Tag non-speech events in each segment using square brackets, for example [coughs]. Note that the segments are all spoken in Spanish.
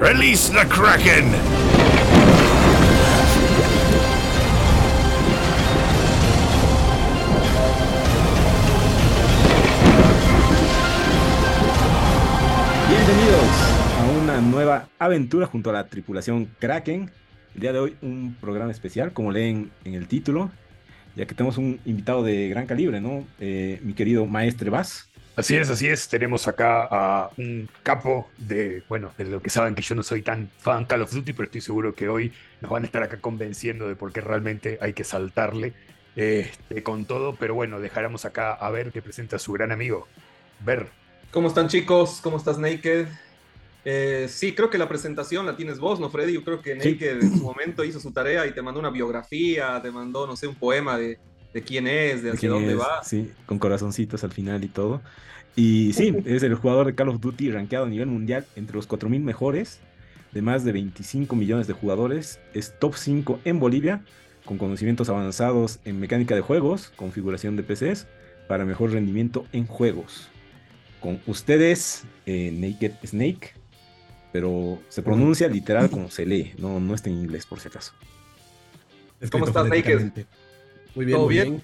Release the Kraken! Bienvenidos a una nueva aventura junto a la tripulación Kraken. El día de hoy un programa especial, como leen en el título, ya que tenemos un invitado de gran calibre, ¿no? Eh, mi querido Maestre Vaz. Así es, así es. Tenemos acá a un capo de, bueno, de lo que saben que yo no soy tan fan Call of Duty, pero estoy seguro que hoy nos van a estar acá convenciendo de por qué realmente hay que saltarle este, con todo. Pero bueno, dejaremos acá a ver que presenta a su gran amigo, Ver. ¿Cómo están chicos? ¿Cómo estás Naked? Eh, sí, creo que la presentación la tienes vos, ¿no, Freddy? Yo creo que Naked en su momento hizo su tarea y te mandó una biografía, te mandó, no sé, un poema de, de quién es, de hacia dónde es, va. Sí, con corazoncitos al final y todo. Y sí, [laughs] es el jugador de Call of Duty rankeado a nivel mundial entre los 4.000 mejores, de más de 25 millones de jugadores. Es top 5 en Bolivia, con conocimientos avanzados en mecánica de juegos, configuración de PCs, para mejor rendimiento en juegos. Con ustedes, eh, Naked Snake, pero se pronuncia literal como se lee, no, no está en inglés por si acaso. ¿Cómo estás, Naked? Muy bien, ¿Todo muy bien? bien.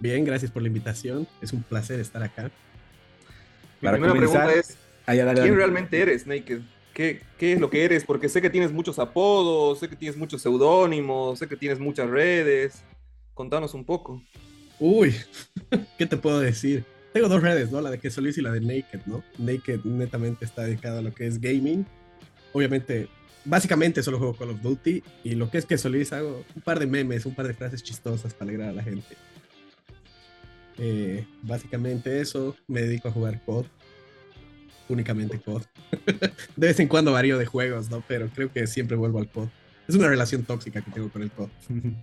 Bien, gracias por la invitación. Es un placer estar acá. Mi Para primera comenzar, pregunta es, dale, ¿quién dale. realmente eres, Naked? ¿Qué, ¿Qué es lo que eres? Porque sé que tienes muchos apodos, sé que tienes muchos seudónimos, sé que tienes muchas redes. Contanos un poco. Uy, [laughs] ¿qué te puedo decir? Tengo dos redes, ¿no? La de que Solís y la de Naked, ¿no? Naked netamente está dedicada a lo que es gaming. Obviamente, básicamente solo juego Call of Duty. Y lo que es que Solís hago un par de memes, un par de frases chistosas para alegrar a la gente. Eh, básicamente eso, me dedico a jugar COD. Únicamente COD. [laughs] de vez en cuando varío de juegos, ¿no? Pero creo que siempre vuelvo al COD. Es una relación tóxica que tengo con el COD. [laughs]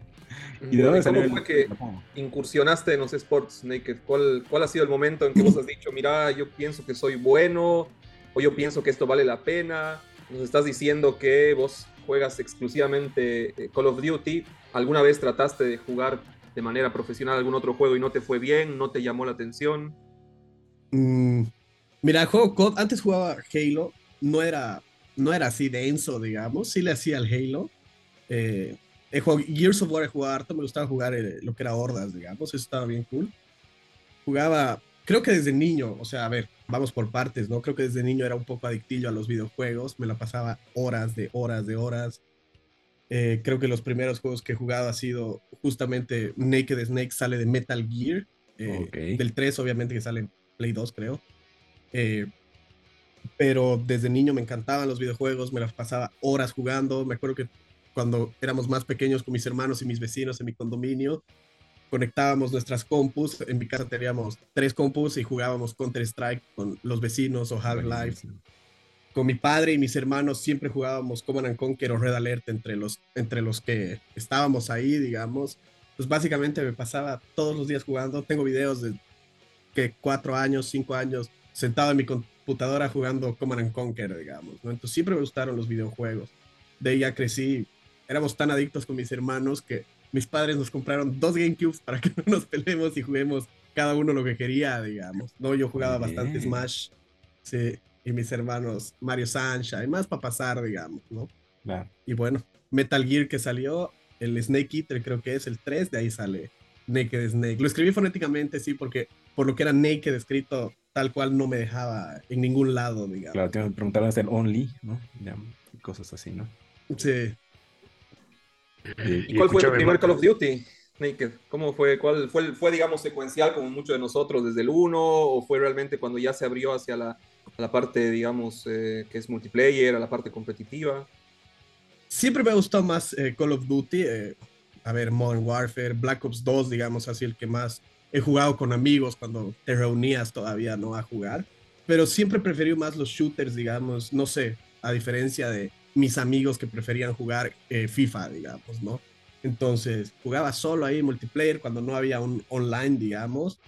¿Y de dónde salió ¿Cómo fue que incursionaste en los sports, Naked? ¿Cuál, ¿Cuál ha sido el momento en que vos has dicho, mira, yo pienso que soy bueno, o yo pienso que esto vale la pena? Nos estás diciendo que vos juegas exclusivamente eh, Call of Duty. ¿Alguna vez trataste de jugar de manera profesional algún otro juego y no te fue bien, no te llamó la atención? Mm, mira, juego COD, antes jugaba Halo, no era, no era así denso, digamos, sí le hacía al Halo. Eh, Gears of War he jugado harto, me gustaba jugar eh, lo que era Hordas, digamos, eso estaba bien cool. Jugaba, creo que desde niño, o sea, a ver, vamos por partes, ¿no? Creo que desde niño era un poco adictillo a los videojuegos, me la pasaba horas de horas de horas. Eh, creo que los primeros juegos que he jugado ha sido justamente Naked Snake sale de Metal Gear, eh, del 3 obviamente que sale en Play 2 creo. Eh, pero desde niño me encantaban los videojuegos, me las pasaba horas jugando. Me acuerdo que cuando éramos más pequeños con mis hermanos y mis vecinos en mi condominio, conectábamos nuestras compus. En mi casa teníamos tres compus y jugábamos Counter-Strike con los vecinos o Half-Life. Con mi padre y mis hermanos siempre jugábamos Command and Conquer o Red Alert entre los, entre los que estábamos ahí, digamos. Pues básicamente me pasaba todos los días jugando. Tengo videos de que cuatro años, cinco años, sentado en mi computadora jugando Command and Conquer, digamos. ¿no? Entonces siempre me gustaron los videojuegos. De ahí ya crecí. Éramos tan adictos con mis hermanos que mis padres nos compraron dos GameCubes para que no [laughs] nos peleemos y juguemos cada uno lo que quería, digamos. No, yo jugaba bastante. Smash. Sí. Y mis hermanos Mario Sunshine, más para pasar, digamos, ¿no? Claro. Y bueno, Metal Gear que salió, el Snake Eater creo que es el 3, de ahí sale Naked Snake. Lo escribí fonéticamente, sí, porque por lo que era Naked escrito tal cual no me dejaba en ningún lado, digamos. Claro, te preguntaron hasta el only, ¿no? Ya, cosas así, ¿no? Sí. Eh, ¿Y cuál fue tu primer Call of Duty, Naked? ¿Cómo fue? ¿Cuál fue, fue, digamos, secuencial como muchos de nosotros desde el 1? ¿O fue realmente cuando ya se abrió hacia la, la parte, digamos, eh, que es multiplayer, a la parte competitiva? Siempre me ha gustado más eh, Call of Duty. eh, a ver, Modern Warfare, Black Ops 2, digamos así, el que más he jugado con amigos cuando te reunías todavía, ¿no? A jugar. Pero siempre preferí más los shooters, digamos, no sé, a diferencia de mis amigos que preferían jugar eh, FIFA, digamos, ¿no? Entonces, jugaba solo ahí multiplayer cuando no había un online, digamos.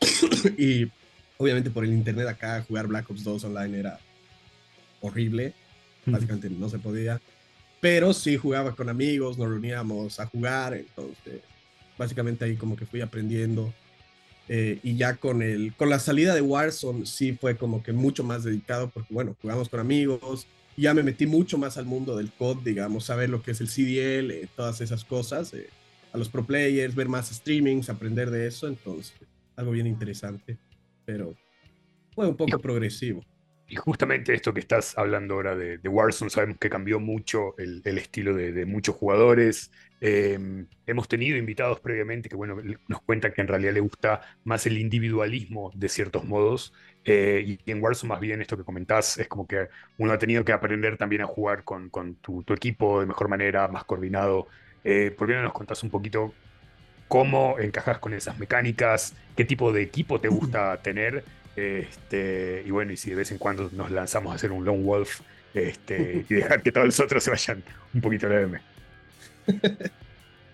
[coughs] y obviamente por el internet acá jugar Black Ops 2 online era horrible. Básicamente no se podía. Pero sí jugaba con amigos, nos reuníamos a jugar. Entonces, básicamente ahí como que fui aprendiendo. Eh, y ya con, el, con la salida de Warzone sí fue como que mucho más dedicado porque, bueno, jugamos con amigos, ya me metí mucho más al mundo del COD, digamos, saber lo que es el CDL, eh, todas esas cosas, eh, a los pro players, ver más streamings, aprender de eso, entonces, algo bien interesante, pero fue un poco progresivo. Y justamente esto que estás hablando ahora de, Warzone, sabemos que cambió mucho el, estilo de, muchos jugadores. Em, hemos tenido invitados previamente que bueno, nos cuentan que en realidad le gusta más el individualismo de ciertos modos. Eh, y en Warzone más bien esto que comentás es como que uno ha tenido que aprender también a jugar con, tu, equipo de mejor manera, más coordinado. Eh, ¿Por qué no nos contás un poquito cómo encajas con esas mecánicas? ¿Qué tipo de equipo te gusta tener? Este, y bueno, y si de vez en cuando nos lanzamos a hacer un Lone Wolf este, [laughs] y dejar que todos los otros se vayan un poquito la M. [laughs]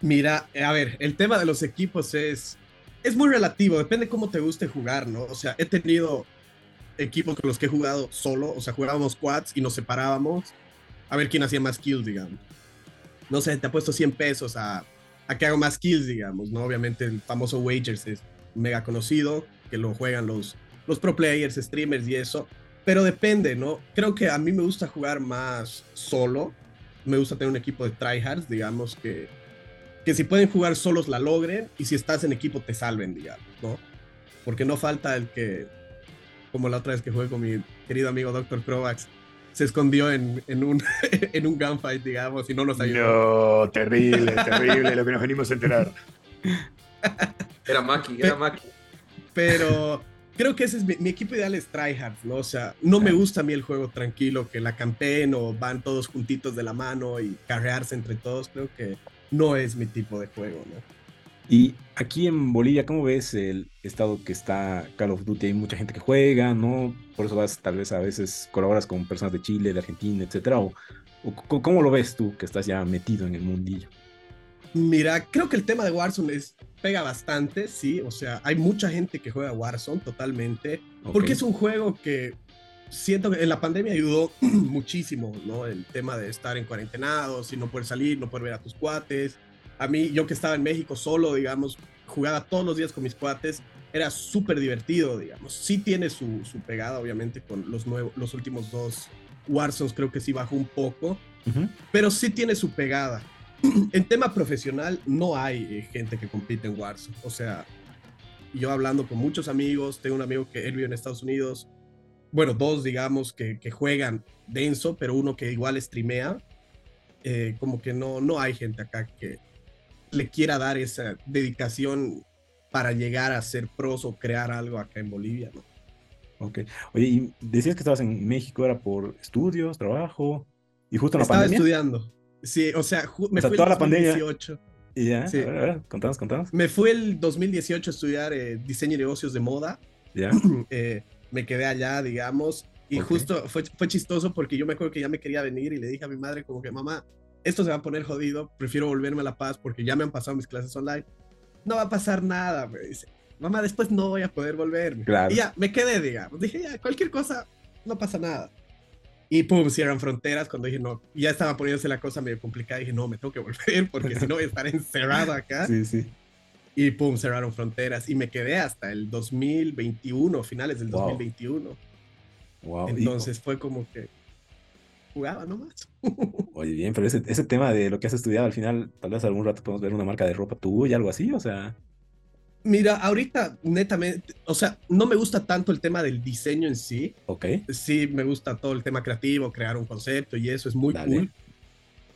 Mira, a ver, el tema de los equipos es, es muy relativo, depende cómo te guste jugar, ¿no? O sea, he tenido equipos con los que he jugado solo, o sea, jugábamos quads y nos separábamos a ver quién hacía más kills, digamos. No sé, te ha puesto 100 pesos a, a que hago más kills, digamos, ¿no? Obviamente el famoso Wagers es mega conocido, que lo juegan los, los pro players, streamers y eso, pero depende, ¿no? Creo que a mí me gusta jugar más solo, me gusta tener un equipo de tryhards, digamos, que, que si pueden jugar solos la logren y si estás en equipo te salven, digamos, ¿no? Porque no falta el que, como la otra vez que jugué con mi querido amigo Dr. Crovax, se escondió en, en, un, [laughs] en un gunfight, digamos, y no nos ayudó. No, terrible, terrible lo que nos venimos a enterar. Era Maki, era Maki. Pero creo que ese es mi, equipo ideal es tryhard, ¿no? O sea, no me gusta a mí el juego tranquilo, que la campeen o van todos juntitos de la mano y carrearse entre todos. Creo que no es mi tipo de juego, ¿no? Y aquí en Bolivia, ¿cómo ves el estado que está Call of Duty? Hay mucha gente que juega, ¿no? Por eso vas, tal vez a veces colaboras con personas de Chile, de Argentina, etcétera. O, ¿Cómo lo ves tú que estás ya metido en el mundillo? Mira, creo que el tema de Warzone es, pega bastante, sí. O sea, hay mucha gente que juega Warzone totalmente. Porque es un juego que siento que en la pandemia ayudó [clears throat] muchísimo, ¿no? El tema de estar en cuarentenados y no poder salir, no poder ver a tus cuates. A mí, yo que estaba en México solo, digamos, jugaba todos los días con mis cuates, era súper divertido, digamos. Sí tiene su, su, pegada, obviamente, con los, nuevos, los últimos dos Warzones, creo que sí bajó un poco, pero sí tiene su pegada. En tema profesional no hay eh, gente que compite en Warzone. O sea, yo hablando con muchos amigos, tengo un amigo que él vive en Estados Unidos, bueno, dos digamos que, juegan denso, pero uno que igual streamea, eh, como que no, no hay gente acá que le quiera dar esa dedicación para llegar a ser pros o crear algo acá en Bolivia, ¿no? Ok. Oye, y decías que estabas en México, ¿era por estudios, trabajo? Y justo en la Estaba estudiando. Sí, o sea, me fui toda el 2018. Y ya, sí. contamos, contamos. Me fui el 2018 a estudiar eh, diseño y negocios de moda. Ya. [clears throat] Eh, me quedé allá, digamos, y justo fue, fue chistoso porque yo me acuerdo que ya me quería venir y le dije a mi madre como que, mamá, esto se va a poner jodido, prefiero volverme a La Paz porque ya me han pasado mis clases online. No va a pasar nada, me dice. Mamá, después no voy a poder volver. Claro. Y ya, me quedé, digamos. Dije, ya, cualquier cosa, no pasa nada. Y pum, cierran fronteras cuando dije, no, ya estaba poniéndose la cosa medio complicada. Dije, no, me tengo que volver [laughs] porque si no voy a estar encerrado acá. Sí, sí. Y pum, cerraron fronteras y me quedé hasta el 2021, finales del 2021. Wow. Entonces fue como que jugaba nomás. [laughs] Oye, bien, pero ese, ese tema de lo que has estudiado al final, tal vez algún rato podemos ver una marca de ropa tuya, algo así, o sea. Mira, ahorita netamente, o sea, no me gusta tanto el tema del diseño en sí. Ok. Sí, me gusta todo el tema creativo, crear un concepto y eso es muy cool.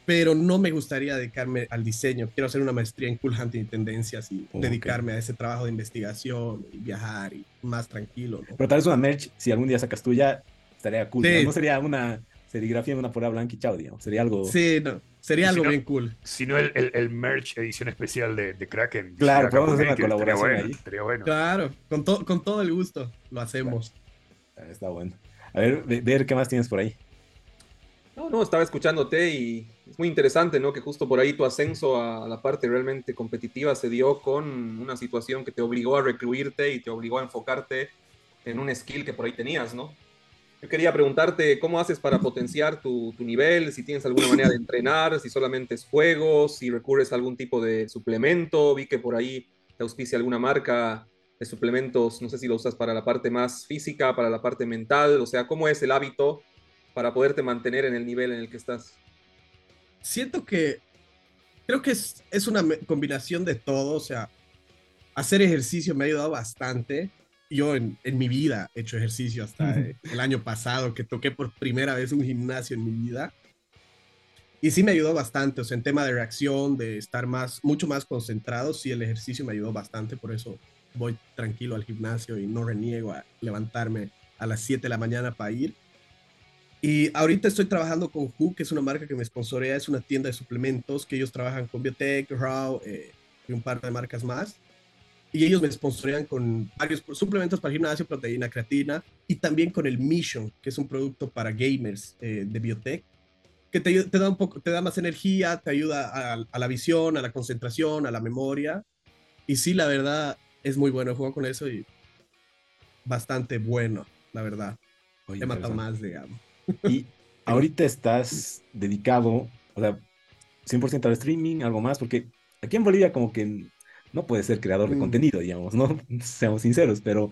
Pero no me gustaría dedicarme al diseño. Quiero hacer una maestría en Cool Hunting y tendencias y dedicarme a ese trabajo de investigación y viajar y más tranquilo. Pero tal vez una merch, si algún día sacas tuya, estaría cool. ¿no? sería una serigrafía en una pura blanca y chao, digamos. Sería algo. Sí, no. Sería algo bien cool. Si no, el, el, merch edición especial de, de Kraken. Claro, podemos hacer una colaboración ahí. Bueno. Claro, con, con todo el gusto lo hacemos. Está bueno. A ver, ver qué más tienes por ahí. No, no, estaba escuchándote y es muy interesante, ¿no? Que justo por ahí tu ascenso a la parte realmente competitiva se dio con una situación que te obligó a recluirte y te obligó a enfocarte en un skill que por ahí tenías, ¿no? Yo quería preguntarte cómo haces para potenciar tu, nivel, si tienes alguna manera de entrenar, si solamente es juegos, si recurres a algún tipo de suplemento. Vi que por ahí te auspicia alguna marca de suplementos, no sé si lo usas para la parte más física, para la parte mental, o sea, ¿cómo es el hábito para poderte mantener en el nivel en el que estás? Siento que creo que es, es una combinación de todo, o sea, hacer ejercicio me ha ayudado bastante. Yo en, en mi vida he hecho ejercicio hasta el año pasado, que toqué por primera vez un gimnasio en mi vida. Y sí me ayudó bastante, o sea, en tema de reacción, de estar más, mucho más concentrado, sí el ejercicio me ayudó bastante, por eso voy tranquilo al gimnasio y no reniego a levantarme a las 7 de la mañana para ir. Y ahorita estoy trabajando con Who, que es una marca que me sponsorea, es una tienda de suplementos, que ellos trabajan con Biotech, Raw eh, y un par de marcas más. Y ellos me sponsorean con varios suplementos para gimnasio, proteína, creatina, y también con el Mission, que es un producto para gamers eh, de Biotech que te, te, da un poco, te da más energía, te ayuda a, la visión, a la concentración, a la memoria. Y sí, la verdad, es muy bueno. Juego con eso y bastante bueno, la verdad. He matado más, digamos. [laughs] Y ahorita estás dedicado, o sea, 100% al streaming, algo más, porque aquí en Bolivia como que no puedes ser creador de mm. contenido, digamos, ¿no? [laughs] Seamos sinceros, pero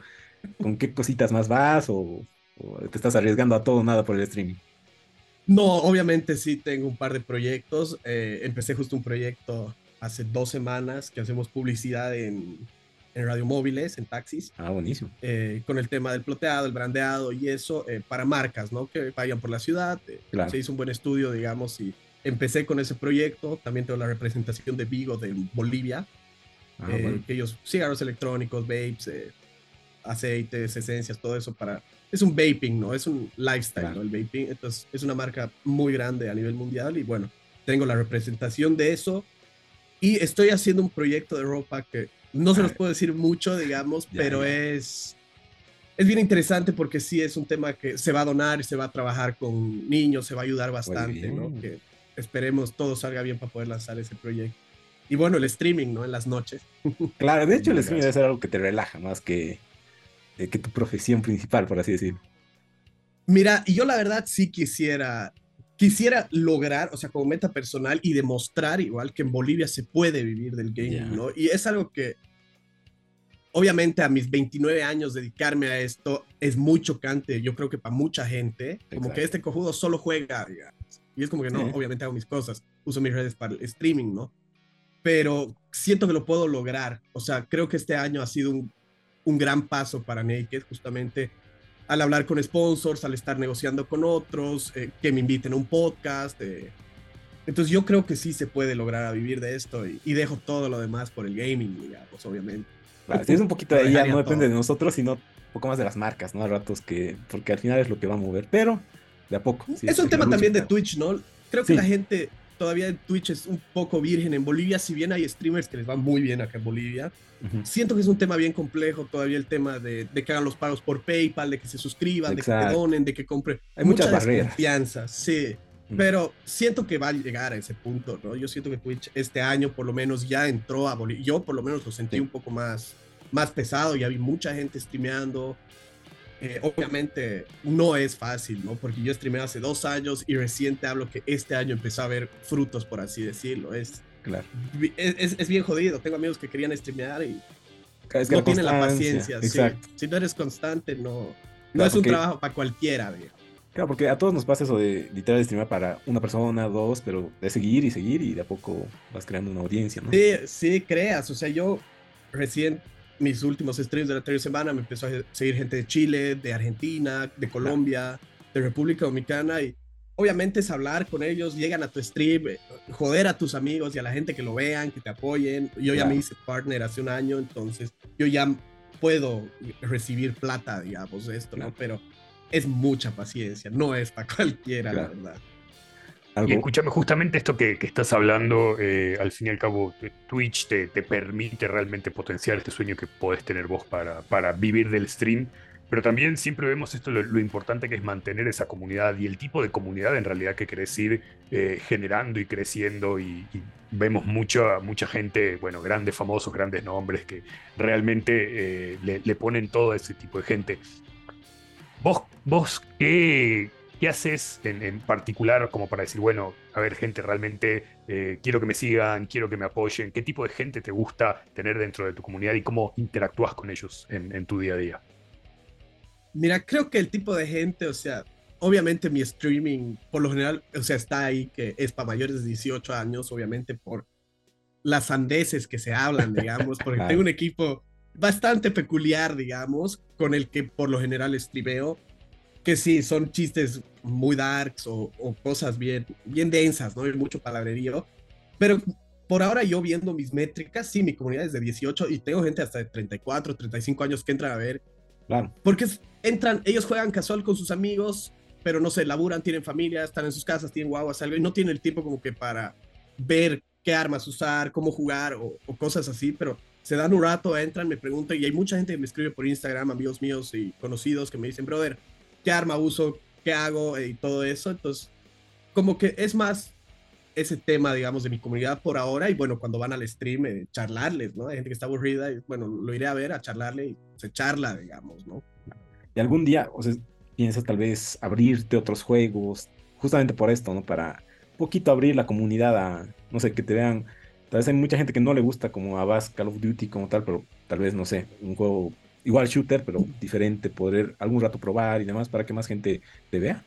¿con qué cositas más vas o, o te estás arriesgando a todo nada por el streaming? No, obviamente sí tengo un par de proyectos. Eh, empecé justo un proyecto hace dos semanas que hacemos publicidad en, en radiomóviles, en taxis. Ah, buenísimo. Eh, con el tema del ploteado, el brandeado y eso eh, para marcas, ¿no? Que vayan por la ciudad. Se hizo un buen estudio, digamos, y empecé con ese proyecto. También tengo la representación de Vigo de Bolivia. Ah, que ellos, cigarros electrónicos, vapes, aceites, esencias, todo eso para es un vaping, ¿no? Es un lifestyle, ¿no? El vaping. Entonces, es una marca muy grande a nivel mundial y bueno, tengo la representación de eso y estoy haciendo un proyecto de ropa que no se los puedo decir mucho, digamos, pero es es bien interesante porque sí es un tema que se va a donar se va a trabajar con niños, se va a ayudar bastante, ¿no? Que esperemos todo salga bien para poder lanzar ese proyecto. Y bueno, el streaming, ¿no? En las noches. [laughs] Claro, de hecho el streaming debe ser algo que te relaja más que eh, que tu profesión principal, por así decir. Mira, y yo la verdad sí quisiera, quisiera lograr, o sea, como meta personal y demostrar igual que en Bolivia se puede vivir del gaming, ¿no? Y es algo que, obviamente a mis 29 años dedicarme a esto es muy chocante, yo creo que para mucha gente, como que este cojudo solo juega, digamos. Y es como que no, obviamente hago mis cosas, uso mis redes para el streaming, ¿no? Pero siento que lo puedo lograr, o sea, creo que este año ha sido un un gran paso para Naked, justamente al hablar con sponsors, al estar negociando con otros, eh, que me inviten a un podcast. Eh. Entonces yo creo que sí se puede lograr a vivir de esto y, dejo todo lo demás por el gaming, digamos, obviamente. es un poquito de ella, no depende de nosotros, sino un poco más de las marcas, ¿no? A ratos que, porque al final es lo que va a mover, pero de a poco. es un tema también de Twitch, ¿no? Creo que la gente todavía Twitch es un poco virgen. En Bolivia, si bien hay streamers que les van muy bien acá en Bolivia, Siento que es un tema bien complejo todavía el tema de, que hagan los pagos por PayPal, de que se suscriban, de que donen, de que compren. Hay muchas barreras. Confianza, sí. Pero siento que va a llegar a ese punto, ¿no? Yo siento que Twitch este año por lo menos ya entró a Bolivia. Yo por lo menos lo sentí un poco más, más pesado, ya vi mucha gente streameando. Eh, obviamente no es fácil, ¿no? Porque yo streameé hace dos años y reciente hablo que este año empezó a ver frutos, por así decirlo. Es, Claro. Es, es, bien jodido. Tengo amigos que querían streamear y no tienen la paciencia. Exacto. Si no eres constante, no, no es un trabajo para cualquiera, Claro, porque a todos nos pasa eso de literal streamear para una persona, dos, pero de seguir y seguir y de a poco vas creando una audiencia, ¿no? Sí, sí, creas. O sea, yo recién, mis últimos streams de la anterior semana, me empezó a seguir gente de Chile, de Argentina, de Colombia, de República Dominicana y obviamente es hablar con ellos, llegan a tu stream, eh, joder a tus amigos y a la gente que lo vean, que te apoyen. Yo ya me hice partner hace un año, entonces yo ya puedo recibir plata, digamos, de esto, ¿no? Pero es mucha paciencia, no es para [laughs] cualquiera, la verdad. Y escúchame, justamente esto que, estás hablando, eh, al fin y al cabo, Twitch te, te, permite realmente potenciar este sueño que podés tener vos para, para vivir del stream. Pero también siempre vemos esto, lo, importante que es mantener esa comunidad y el tipo de comunidad en realidad que querés ir eh, generando y creciendo y, vemos mucha, mucha gente, bueno, grandes famosos, grandes nombres que realmente eh, le, ponen todo a ese tipo de gente. ¿Vos, vos qué, qué haces en, particular como para decir, bueno, a ver gente, realmente eh, quiero que me sigan, quiero que me apoyen? ¿Qué tipo de gente te gusta tener dentro de tu comunidad y cómo interactúas con ellos en tu día a día? Mira, creo que el tipo de gente, o sea, obviamente mi streaming, por lo general, o sea, está ahí que es para mayores de 18 años, obviamente por las sandeces que se hablan, [laughs] digamos, porque tengo un equipo bastante peculiar, digamos, con el que por lo general streameo, que sí, son chistes muy darks o, cosas bien, bien densas, ¿no? Hay mucho palabrerío, pero por ahora yo viendo mis métricas, sí, mi comunidad es de 18 y tengo gente hasta de 34, 35 años que entran a ver. Claro. Porque entran, ellos juegan casual con sus amigos, pero no se laburan, tienen familia, están en sus casas, tienen guaguas, algo, y no tienen el tiempo como que para ver qué armas usar, cómo jugar o, cosas así, pero se dan un rato, entran, me preguntan, y hay mucha gente que me escribe por Instagram, amigos míos y conocidos, que me dicen, brother, ¿qué arma uso? ¿Qué hago? Y todo eso. Entonces, como que es más ese tema, digamos, de mi comunidad por ahora, y bueno, cuando van al stream, eh, charlarles, ¿no? Hay gente que está aburrida, y bueno, lo iré a ver, a charlarle, y se charla, digamos, ¿no? Y algún día, o sea, piensas tal vez abrirte otros juegos, justamente por esto, ¿no? Para un poquito abrir la comunidad a, no sé, que te vean. Tal vez hay mucha gente que no le gusta como a Bass Call of Duty como tal, pero tal vez, no sé, un juego igual shooter, pero diferente, poder algún rato probar y demás para que más gente te vea.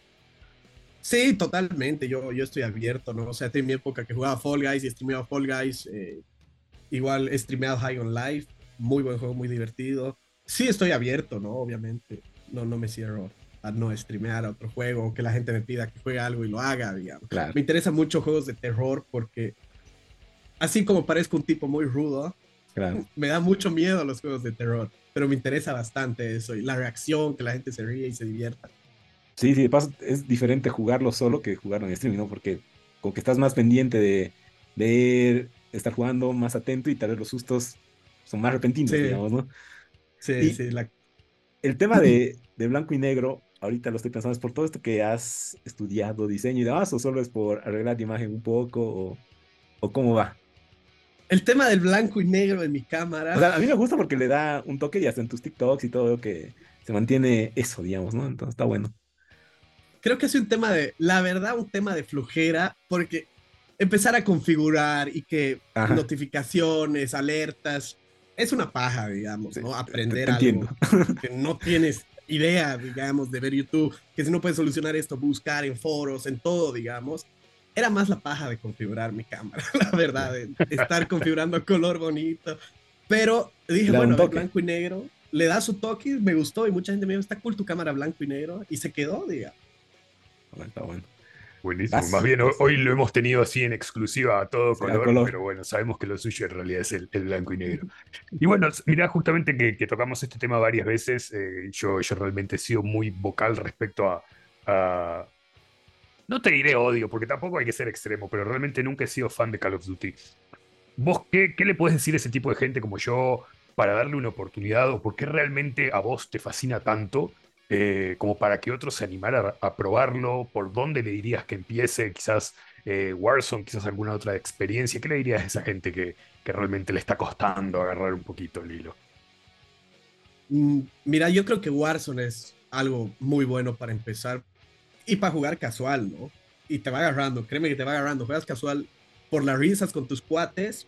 Sí, totalmente. Yo, yo estoy abierto, ¿no? O sea, en mi época que jugaba Fall Guys y streameaba Fall Guys. Eh, igual he streameado High on Life. Muy buen juego, muy divertido. Sí, estoy abierto, ¿no? Obviamente. No, no me cierro a no streamear a otro juego o que la gente me pida que juegue algo y lo haga, digamos. Me interesan mucho juegos de terror porque así como parezco un tipo muy rudo, [laughs] me da mucho miedo los juegos de terror, pero me interesa bastante eso y la reacción, que la gente se ríe y se divierta. Sí, sí, de paso es diferente jugarlo solo que jugarlo en streaming, ¿no? Porque como que estás más pendiente de estar jugando más atento y tal vez los sustos son más repentinos, digamos, ¿no? Sí, sí. El tema de, de, blanco y negro, ahorita lo estoy pensando, ¿es por todo esto que has estudiado diseño y demás o solo es por arreglar la imagen un poco o, o cómo va? El tema del blanco y negro en mi cámara. O sea, a mí me gusta porque le da un toque y hasta en tus TikToks y todo que se mantiene eso, digamos, ¿no? Entonces está bueno creo que es un tema de, la verdad, un tema de flujera, porque empezar a configurar y que notificaciones, alertas, es una paja, digamos, ¿no? Aprender algo que no tienes idea, digamos, de ver YouTube, que si no puedes solucionar esto, buscar en foros, en todo, digamos. Era más la paja de configurar mi cámara, [laughs] la verdad, de estar configurando color bonito. Pero dije, bueno, blanco y negro, le da su toque, me gustó y mucha gente me dijo, está cool tu cámara blanco y negro y se quedó, digamos. Buenísimo. Más bien hoy lo hemos tenido así en exclusiva a todo color, pero bueno, sabemos que lo suyo en realidad es el, blanco y negro. Y bueno, mira, justamente que, tocamos este tema varias veces, eh, yo, yo realmente he sido muy vocal respecto a, No te diré odio, porque tampoco hay que ser extremo, pero realmente nunca he sido fan de Call of Duty. ¿Vos qué, qué le puedes decir a ese tipo de gente como yo para darle una oportunidad o por qué realmente a vos te fascina tanto? Eh, como para que otros se animaran a, probarlo? ¿Por dónde le dirías que empiece? Quizás eh, Warzone, quizás alguna otra experiencia. ¿Qué le dirías a esa gente que, realmente le está costando agarrar un poquito el hilo? Mm, mira, yo creo que Warzone es algo muy bueno para empezar y para jugar casual, ¿no? Y te va agarrando, créeme que te va agarrando. Juegas casual por las risas con tus cuates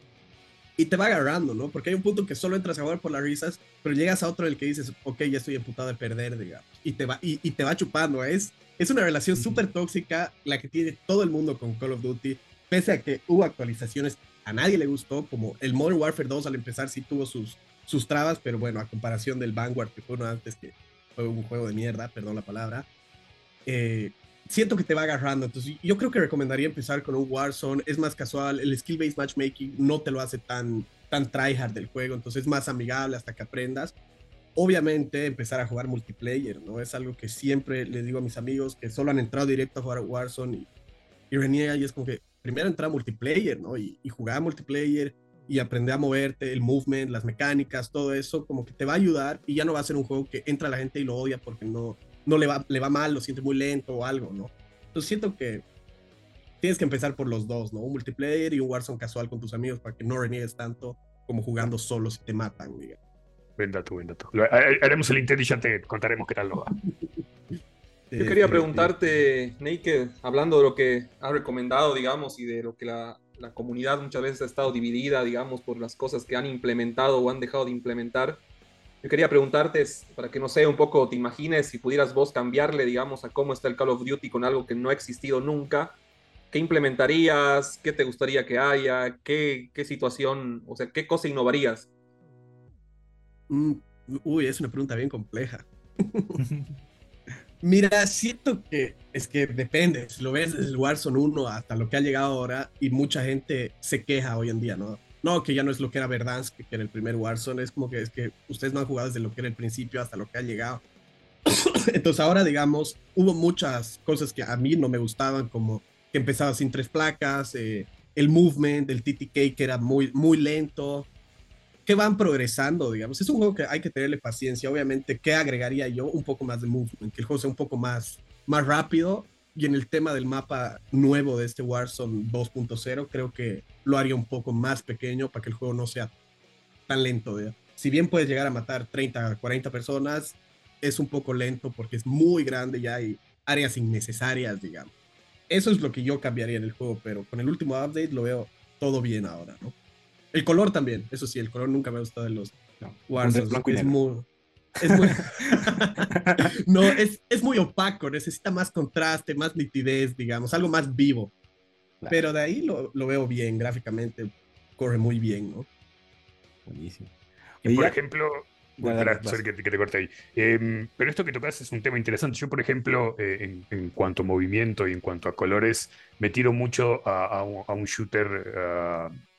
y te va agarrando, ¿no? Porque hay un punto que solo entras a jugar por las risas, pero llegas a otro en el que dices, ok, ya estoy emputado de perder, digamos, y te va, y, te va chupando. Es, es una relación súper tóxica la que tiene todo el mundo con Call of Duty, pese a que hubo actualizaciones, a nadie le gustó, como el Modern Warfare 2 al empezar sí tuvo sus, sus trabas, pero bueno, a comparación del Vanguard, que fue uno antes que fue un juego de mierda, perdón la palabra, eh, siento que te va agarrando. Entonces, yo creo que recomendaría empezar con un Warzone. Es más casual. El skill-based matchmaking no te lo hace tan, tan tryhard del juego. Entonces, es más amigable hasta que aprendas. Obviamente, empezar a jugar multiplayer, ¿no? Es algo que siempre les digo a mis amigos que solo han entrado directo a jugar Warzone y, y. Y es como que primero entrar a multiplayer, ¿no? Y, y jugar a multiplayer y aprender a moverte, el movement, las mecánicas, todo eso, como que te va a ayudar y ya no va a ser un juego que entra la gente y lo odia porque no, no le va, le va mal, lo siente muy lento o algo, ¿no? Entonces siento que tienes que empezar por los dos, ¿no? Un multiplayer y un Warzone casual con tus amigos para que no reniegues tanto como jugando solo si te matan, digamos. Buen dato, buen dato. Haremos el intento y ya te contaremos qué tal lo va. [laughs] Yo quería preguntarte, Naked, hablando de lo que has recomendado, digamos, y de lo que la, la, comunidad muchas veces ha estado dividida, digamos, por las cosas que han implementado o han dejado de implementar. Yo quería preguntarte, para que no sé, un poco te imagines si pudieras vos cambiarle, digamos, a cómo está el Call of Duty con algo que no ha existido nunca, ¿qué implementarías? ¿Qué te gustaría que haya? ¿Qué, qué situación, o sea, qué cosa innovarías? Mm, uy, es una pregunta bien compleja. [laughs] Mira, siento que es que depende, si lo ves desde el Warzone 1 hasta lo que ha llegado ahora y mucha gente se queja hoy en día, ¿no? No, que ya no es lo que era Verdansk, que era el primer Warzone, es como que es que ustedes no han jugado desde lo que era el principio hasta lo que ha llegado. [coughs] Entonces ahora, digamos, hubo muchas cosas que a mí no me gustaban, como que empezaba sin tres placas, eh, el movement del TTK que era muy, muy lento, que van progresando, digamos. Es un juego que hay que tenerle paciencia. Obviamente, ¿qué agregaría yo? Un poco más de movement, que el juego sea un poco más, más rápido. Y en el tema del mapa nuevo de este Warzone 2.0, creo que lo haría un poco más pequeño para que el juego no sea tan lento. Si bien puedes llegar a matar 30, 40 personas, es un poco lento porque es muy grande y hay áreas innecesarias, digamos. Eso es lo que yo cambiaría en el juego, pero con el último update lo veo todo bien ahora, ¿no? El color también, eso sí, el color nunca me ha gustado de los no, Es muy, es muy, [laughs] [laughs] no, es, es, muy opaco, necesita más contraste, más nitidez, digamos, algo más vivo. Pero de ahí lo, lo, veo bien, gráficamente, corre muy bien, ¿no? Buenísimo. Y por ejemplo, que, te, corte ahí. Em, pero esto que tocas es un tema interesante. Yo, por ejemplo, eh, en, cuanto a movimiento y en cuanto a colores, me tiro mucho a, un, shooter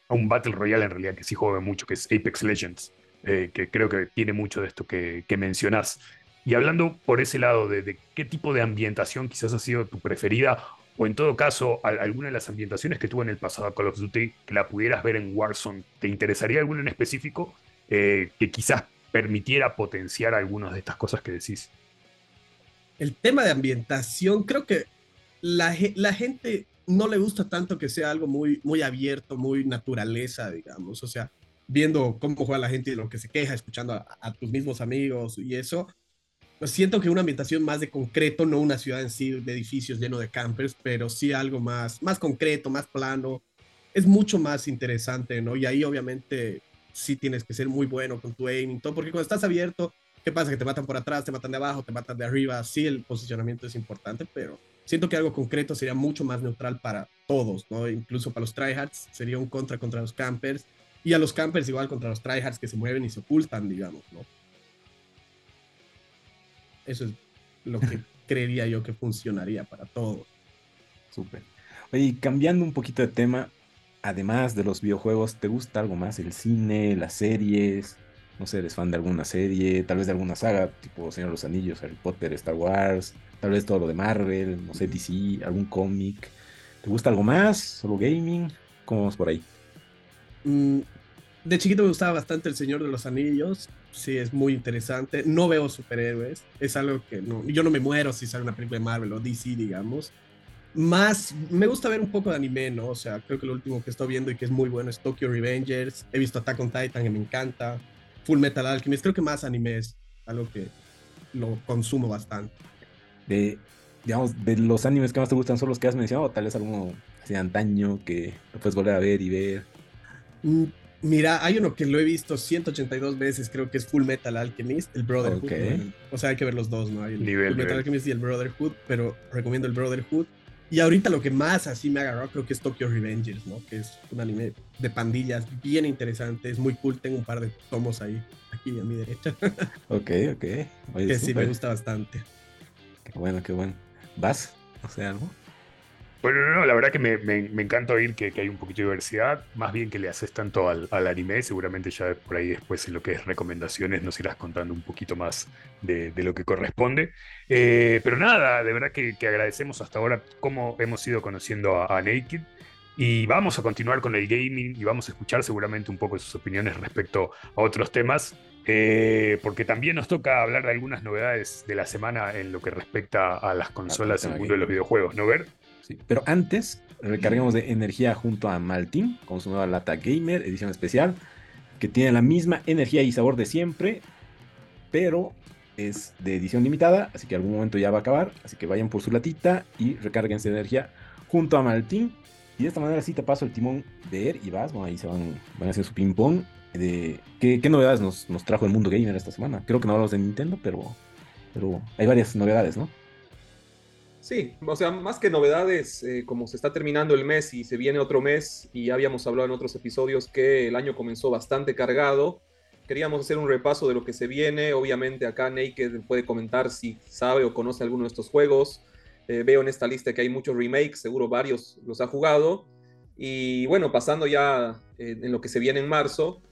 a un Battle Royale en realidad que sí juega mucho, que es Apex Legends, eh, que creo que tiene mucho de esto que, que mencionás. Y hablando por ese lado de, qué tipo de ambientación quizás ha sido tu preferida, o en todo caso, alguna de las ambientaciones que tuvo en el pasado Call of Duty, que la pudieras ver en Warzone, ¿te interesaría alguna en específico eh, que quizás permitiera potenciar algunas de estas cosas que decís? El tema de ambientación, creo que la, la gente no le gusta tanto que sea algo muy, muy abierto, muy naturaleza, digamos. O sea, viendo cómo juega la gente y lo que se queja, escuchando a, tus mismos amigos y eso. Pues siento que una ambientación más de concreto, no una ciudad en sí de edificios lleno de campers, pero sí algo más, más concreto, más plano. Es mucho más interesante, ¿no? Y ahí obviamente sí tienes que ser muy bueno con tu aiming, todo, porque cuando estás abierto, ¿qué pasa? Que te matan por atrás, te matan de abajo, te matan de arriba. Sí, el posicionamiento es importante, pero siento que algo concreto sería mucho más neutral para todos, ¿no? Incluso para los tryhards sería un contra contra los campers y a los campers igual contra los tryhards que se mueven y se ocultan, digamos, ¿no? Eso es lo que [laughs] creería yo que funcionaría para todos. Súper. Oye, cambiando un poquito de tema, además de los videojuegos, ¿te gusta algo más? ¿El cine, las series? No sé, ¿eres fan de alguna serie? Tal vez de alguna saga, tipo Señor de los Anillos, Harry Potter, Star Wars, Tal vez todo lo de Marvel, no sé, DC, algún cómic. ¿Te gusta algo más? ¿Solo gaming? ¿Cómo vamos por ahí? Mm, de chiquito me gustaba bastante El Señor de los Anillos. Sí, es muy interesante. No veo superhéroes. Es algo que no. Yo no me muero si sale una película de Marvel o DC, digamos. Más, me gusta ver un poco de anime, ¿no? O sea, creo que lo último que estoy viendo y que es muy bueno es Tokyo Revengers. He visto Attack on Titan, que me encanta. Full Metal Alchemist. Creo que más anime es algo que lo consumo bastante de, digamos, de los animes que más te gustan son los que has mencionado, o tal vez alguno así de antaño que lo puedes volver a ver y ver. Mm, mira, hay uno que lo he visto 182 veces, creo que es Full Metal Alchemist, el Brotherhood. O sea, hay que ver los dos, ¿no? El Full Metal Alchemist y el Brotherhood, pero recomiendo el Brotherhood. Y ahorita lo que más así me agarró creo que es Tokyo Revengers, ¿no? Que es un anime de pandillas bien interesante, es muy cool, tengo un par de tomos ahí, aquí a mi derecha. [laughs] ok, ok. que sí, me gusta bastante. Qué bueno, qué bueno. ¿Vas? O sea, algo. Bueno, no, la verdad que me, me, encanta oír que, hay un poquito de diversidad, más bien que le haces tanto al, anime, seguramente ya por ahí después en lo que es recomendaciones nos irás contando un poquito más de, lo que corresponde. Eh, pero nada, de verdad que, agradecemos hasta ahora cómo hemos ido conociendo a, a, Naked y vamos a continuar con el gaming y vamos a escuchar seguramente un poco sus opiniones respecto a otros temas. Eh, porque también nos toca hablar de algunas novedades de la semana en lo que respecta a las consolas en el mundo de los videojuegos, ¿no, Ver? Sí, pero antes recarguemos de energía junto a Maltin con su nueva lata gamer, edición especial, que tiene la misma energía y sabor de siempre, pero es de edición limitada, así que algún momento ya va a acabar, así que vayan por su latita y recárguense de energía junto a Maltin. Y de esta manera sí te paso el timón de Er y vas, bueno, ahí se van, van a hacer su ping pong de qué, novedades nos, nos, trajo el mundo gamer esta semana. Creo que no hablamos de Nintendo, pero, pero hay varias novedades, ¿no? Sí, o sea, más que novedades, eh, como se está terminando el mes y se viene otro mes, y ya habíamos hablado en otros episodios que el año comenzó bastante cargado, queríamos hacer un repaso de lo que se viene. Obviamente acá Naked puede comentar si sabe o conoce alguno de estos juegos. Eh, veo en esta lista que hay muchos remakes, seguro varios los ha jugado. Y bueno, pasando ya eh, en lo que se viene en marzo,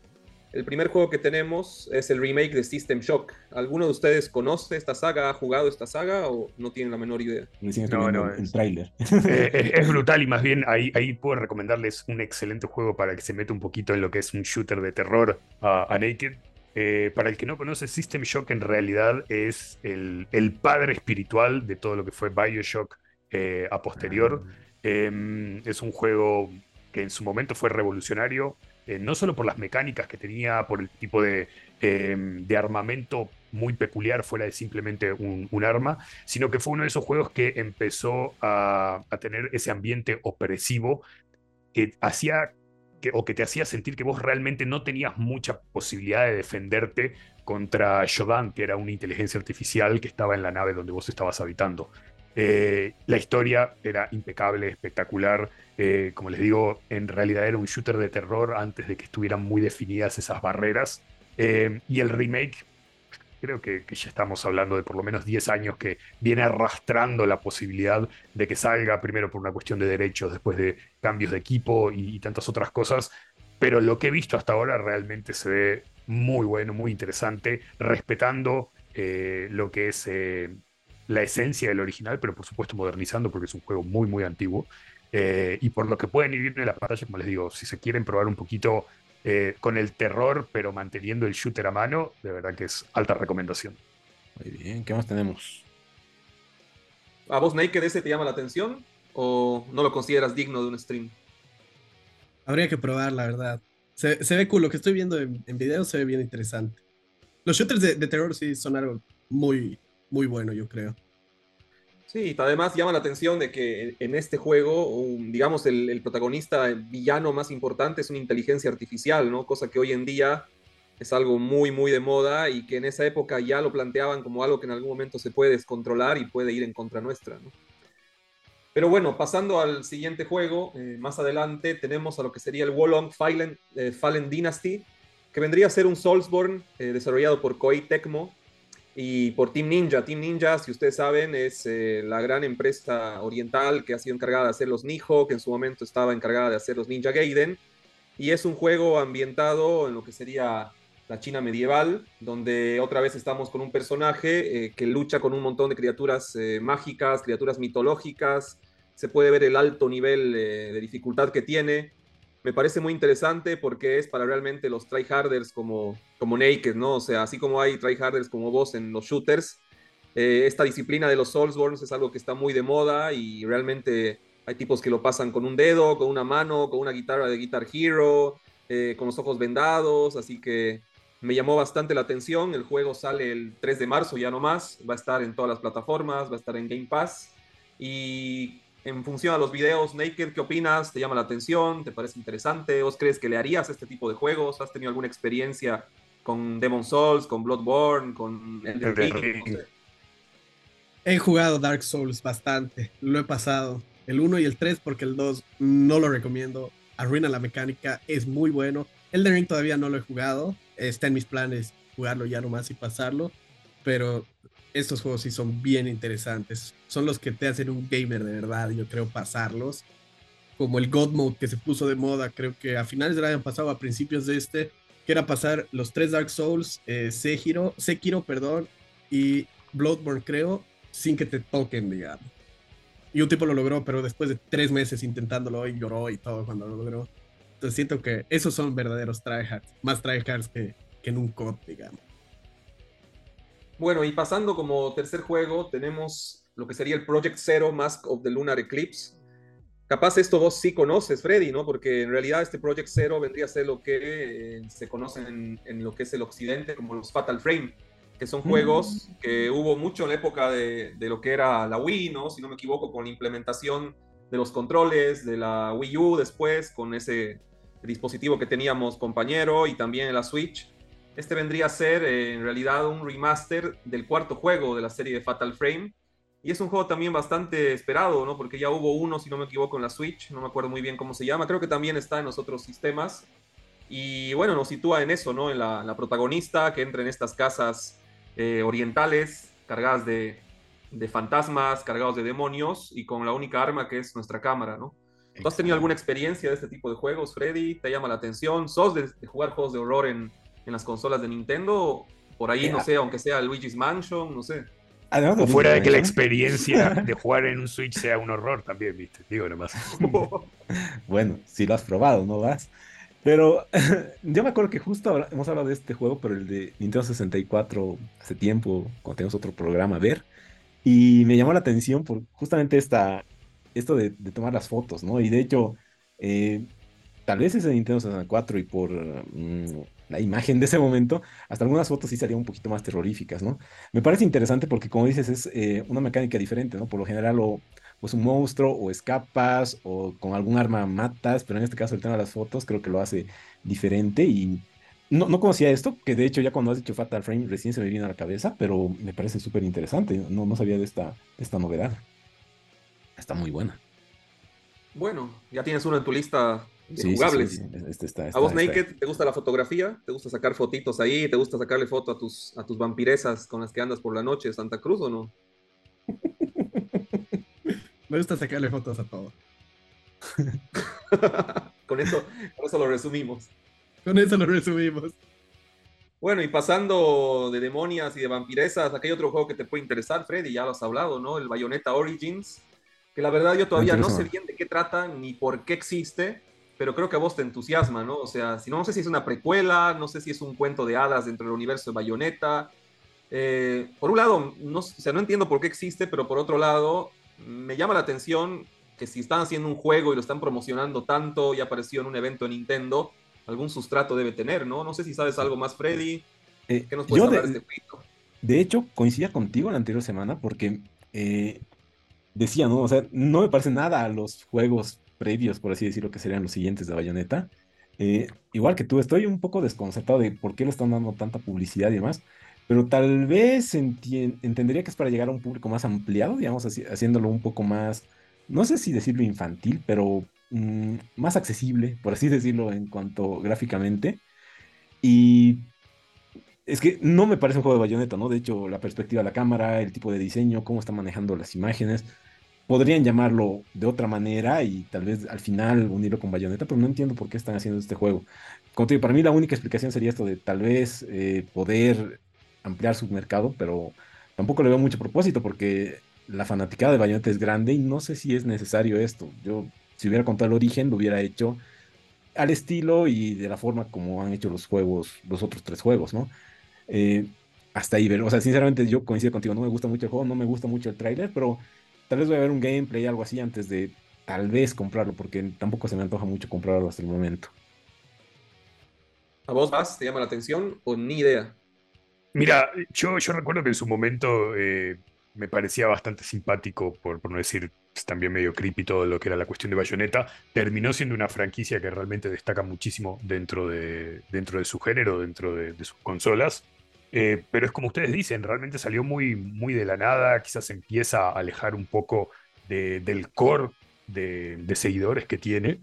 el primer juego que tenemos es el remake de System Shock. ¿Alguno de ustedes conoce esta saga, ha jugado esta saga o no tienen la menor idea? No, no, el tráiler. [laughs] Eh, es, [laughs] brutal y más bien ahí, ahí puedo recomendarles un excelente juego para que se meta un poquito en lo que es un shooter de terror a, Naked. Eh, para el que no conoce, System Shock en realidad es el, el padre espiritual de todo lo que fue Bioshock eh, a posterior. Ah. Em, es un juego que en su momento fue revolucionario, eh, no solo por las mecánicas que tenía, por el tipo de, em, armamento muy peculiar fuera de simplemente un, arma, sino que fue uno de esos juegos que empezó a, tener ese ambiente opresivo que hacía que, o que te hacía sentir que vos realmente no tenías mucha posibilidad de defenderte contra Shodan, que era una inteligencia artificial que estaba en la nave donde vos estabas habitando. Eh, la historia era impecable, espectacular. Eh, como les digo, en realidad era un shooter de terror antes de que estuvieran muy definidas esas barreras. Eh, y el remake, creo que, ya estamos hablando de por lo menos 10 años que viene arrastrando la posibilidad de que salga, primero por una cuestión de derechos, después de cambios de equipo y, tantas otras cosas. Pero lo que he visto hasta ahora realmente se ve muy bueno, muy interesante, respetando lo que es la esencia del original, pero por supuesto modernizando porque es un juego muy, muy antiguo. Eh, y por lo que pueden ir en la pantalla, como les digo, si se quieren probar un poquito eh, con el terror, pero manteniendo el shooter a mano, de verdad que es alta recomendación. Muy bien, ¿qué más tenemos? ¿A vos, Naked, ese te llama la atención o no lo consideras digno de un stream? Habría que probar, la verdad. Se, ve cool, lo que estoy viendo en, video se ve bien interesante. Los shooters de, de terror sí son algo muy, muy bueno, yo creo. Sí, además llama la atención de que en este juego, digamos, el, protagonista, el villano más importante es una inteligencia artificial, ¿no? Cosa que hoy en día es algo muy, muy de moda y que en esa época ya lo planteaban como algo que en algún momento se puede descontrolar y puede ir en contra nuestra, ¿no? Pero bueno, pasando al siguiente juego, eh, más adelante tenemos a lo que sería el Wolong Fallen, eh, Fallen Dynasty, que vendría a ser un Soulsborne eh, desarrollado por Koei Tecmo, y por Team Ninja. Team Ninja, si ustedes saben, es eh, la gran empresa oriental que ha sido encargada de hacer los Nijo, que en su momento estaba encargada de hacer los Ninja Gaiden. Y es un juego ambientado en lo que sería la China medieval, donde otra vez estamos con un personaje eh, que lucha con un montón de criaturas eh, mágicas, criaturas mitológicas. Se puede ver el alto nivel de dificultad que tiene me parece muy interesante porque es para realmente los tryharders como, como Naked, ¿no? O sea, así como hay tryharders como vos en los shooters, eh, esta disciplina de los Soulsborns es algo que está muy de moda y realmente hay tipos que lo pasan con un dedo, con una mano, con una guitarra de Guitar Hero, eh, con los ojos vendados, así que me llamó bastante la atención. El juego sale el 3 de marzo ya nomás, va a estar en todas las plataformas, va a estar en Game Pass y en función a los videos Naked, ¿qué opinas? ¿Te llama la atención? ¿Te parece interesante? ¿Vos crees que le harías este tipo de juegos? ¿Has tenido alguna experiencia con Demon Souls, con Bloodborne, con Elden Ring? He jugado Dark Souls bastante, lo he pasado. El 1 y el 3 porque el 2 no lo recomiendo. Arruina la mecánica, es muy bueno. Elden Ring todavía no lo he jugado. Está en mis planes jugarlo ya nomás y pasarlo. Pero estos juegos sí son bien interesantes. Son los que te hacen un gamer de verdad, yo creo, pasarlos. Como el God Mode que se puso de moda, creo que a finales del año pasado, a principios de este, que era pasar los tres Dark Souls, eh, Sekiro, Sekiro, perdón, y Bloodborne, creo, sin que te toquen, digamos. Y un tipo lo logró, pero después de tres meses intentándolo y lloró y todo cuando lo logró. Entonces siento que esos son verdaderos tryhards, más tryhards que, que en un COD, digamos. Bueno, y pasando como tercer juego, tenemos lo que sería el Project Zero Mask of the Lunar Eclipse. Capaz esto vos sí conoces, Freddy, ¿no? Porque en realidad este Project Zero vendría a ser lo que eh, se conoce en, lo que es el occidente como los Fatal Frame, que son juegos mm. que hubo mucho en la época de, de, lo que era la Wii, ¿no? Si no me equivoco, con la implementación de los controles de la Wii U después, con ese dispositivo que teníamos compañero y también en la Switch. Este vendría a ser eh, en realidad un remaster del cuarto juego de la serie de Fatal Frame. Y es un juego también bastante esperado, ¿no? Porque ya hubo uno, si no me equivoco, en la Switch. No me acuerdo muy bien cómo se llama. Creo que también está en los otros sistemas. Y bueno, nos sitúa en eso, ¿no? En la, protagonista que entra en estas casas eh, orientales cargadas de, de fantasmas, cargados de demonios y con la única arma que es nuestra cámara, ¿no? ¿Tú has tenido alguna experiencia de este tipo de juegos, Freddy? ¿Te llama la atención? ¿Sos de, jugar juegos de horror en, en, las consolas de Nintendo? Por ahí, no sé, aunque sea Luigi's Mansion, no sé. o fuera de que la experiencia [laughs] de jugar en un Switch sea un horror también, viste. Digo nomás. [laughs] bueno, si lo has probado, ¿no vas? Pero [laughs] yo me acuerdo que justo hemos hablado de este juego, pero el de Nintendo 64 hace tiempo, cuando tenemos otro programa a ver. Y me llamó la atención por justamente esta, esto de, tomar las fotos, ¿no? Y de hecho, eh, tal vez es de Nintendo 64 y por mm, la imagen de ese momento, hasta algunas fotos sí salían un poquito más terroríficas, ¿no? Me parece interesante porque, como dices, es eh, una mecánica diferente, ¿no? Por lo general, o pues un monstruo, o escapas, o con algún arma matas, pero en este caso el tema de las fotos creo que lo hace diferente y no, no, conocía esto, que de hecho ya cuando has dicho Fatal Frame recién se me viene a la cabeza, pero me parece súper interesante. No, no sabía de esta, esta novedad. Está muy buena. Bueno, ya tienes uno en tu lista jugables. Este está, ¿A vos, Naked, te gusta la fotografía? ¿Te gusta sacar fotitos ahí? ¿Te gusta sacarle foto a tus, a tus vampiresas con las que andas por la noche de Santa Cruz o no? [laughs] me gusta sacarle fotos a todo. [laughs] con, eso, con eso lo resumimos. Con eso lo resumimos. Bueno, y pasando de demonias y de vampiresas, aquí hay otro juego que te puede interesar, Freddy, ya lo has hablado, ¿no? El Bayonetta Origins, que la verdad yo todavía no sé bien de qué trata ni por qué existe, pero creo que a vos te entusiasma, ¿no? O sea, si no, no sé si es una precuela, no sé si es un cuento de hadas dentro del universo de Bayonetta. Eh, por un lado, no, o sea, no entiendo por qué existe, pero por otro lado, me llama la atención que si están haciendo un juego y lo están promocionando tanto y apareció en un evento de Nintendo, algún sustrato debe tener, ¿no? No sé si sabes algo más, Freddy. Eh, ¿Qué nos puedes hablar de, este juego? De hecho, coincidía contigo la anterior semana porque eh, decía, ¿no? O sea, no me parece nada a los juegos previos, por así decirlo, que serían los siguientes de Bayonetta. Eh, igual que tú, estoy un poco desconcertado de por qué le están dando tanta publicidad y demás, pero tal vez entendería que es para llegar a un público más ampliado, digamos, haciéndolo un poco más, no sé si decirlo infantil, pero Mm, más accesible, por así decirlo, en cuanto gráficamente. Y es que no me parece un juego de bayoneta, ¿no? De hecho, la perspectiva de la cámara, el tipo de diseño, cómo está manejando las imágenes, podrían llamarlo de otra manera y tal vez al final unirlo con bayoneta, pero no entiendo por qué están haciendo este juego. Digo, para mí la única explicación sería esto de tal vez eh, poder ampliar su mercado, pero tampoco le veo mucho propósito porque la fanaticada de Bayonetta es grande y no sé si es necesario esto. Yo si hubiera contado el origen, lo hubiera hecho al estilo y de la forma como han hecho los juegos, los otros tres juegos, ¿no? Eh, hasta ahí, o sea, sinceramente yo coincido contigo, no me gusta mucho el juego, no me gusta mucho el tráiler, pero tal vez voy a ver un gameplay, algo así, antes de tal vez comprarlo, porque tampoco se me antoja mucho comprarlo hasta el momento. ¿A vos vas? ¿Te llama la atención o ni idea? Mira, yo, yo recuerdo que en su momento eh, me parecía bastante simpático, por, por no decir también medio creepy todo lo que era la cuestión de Bayonetta, terminó siendo una franquicia que realmente destaca muchísimo dentro de, dentro de su género, dentro de, sus consolas. Eh, pero es como ustedes dicen, realmente salió muy, muy de la nada, quizás empieza a alejar un poco del core de, de seguidores que tiene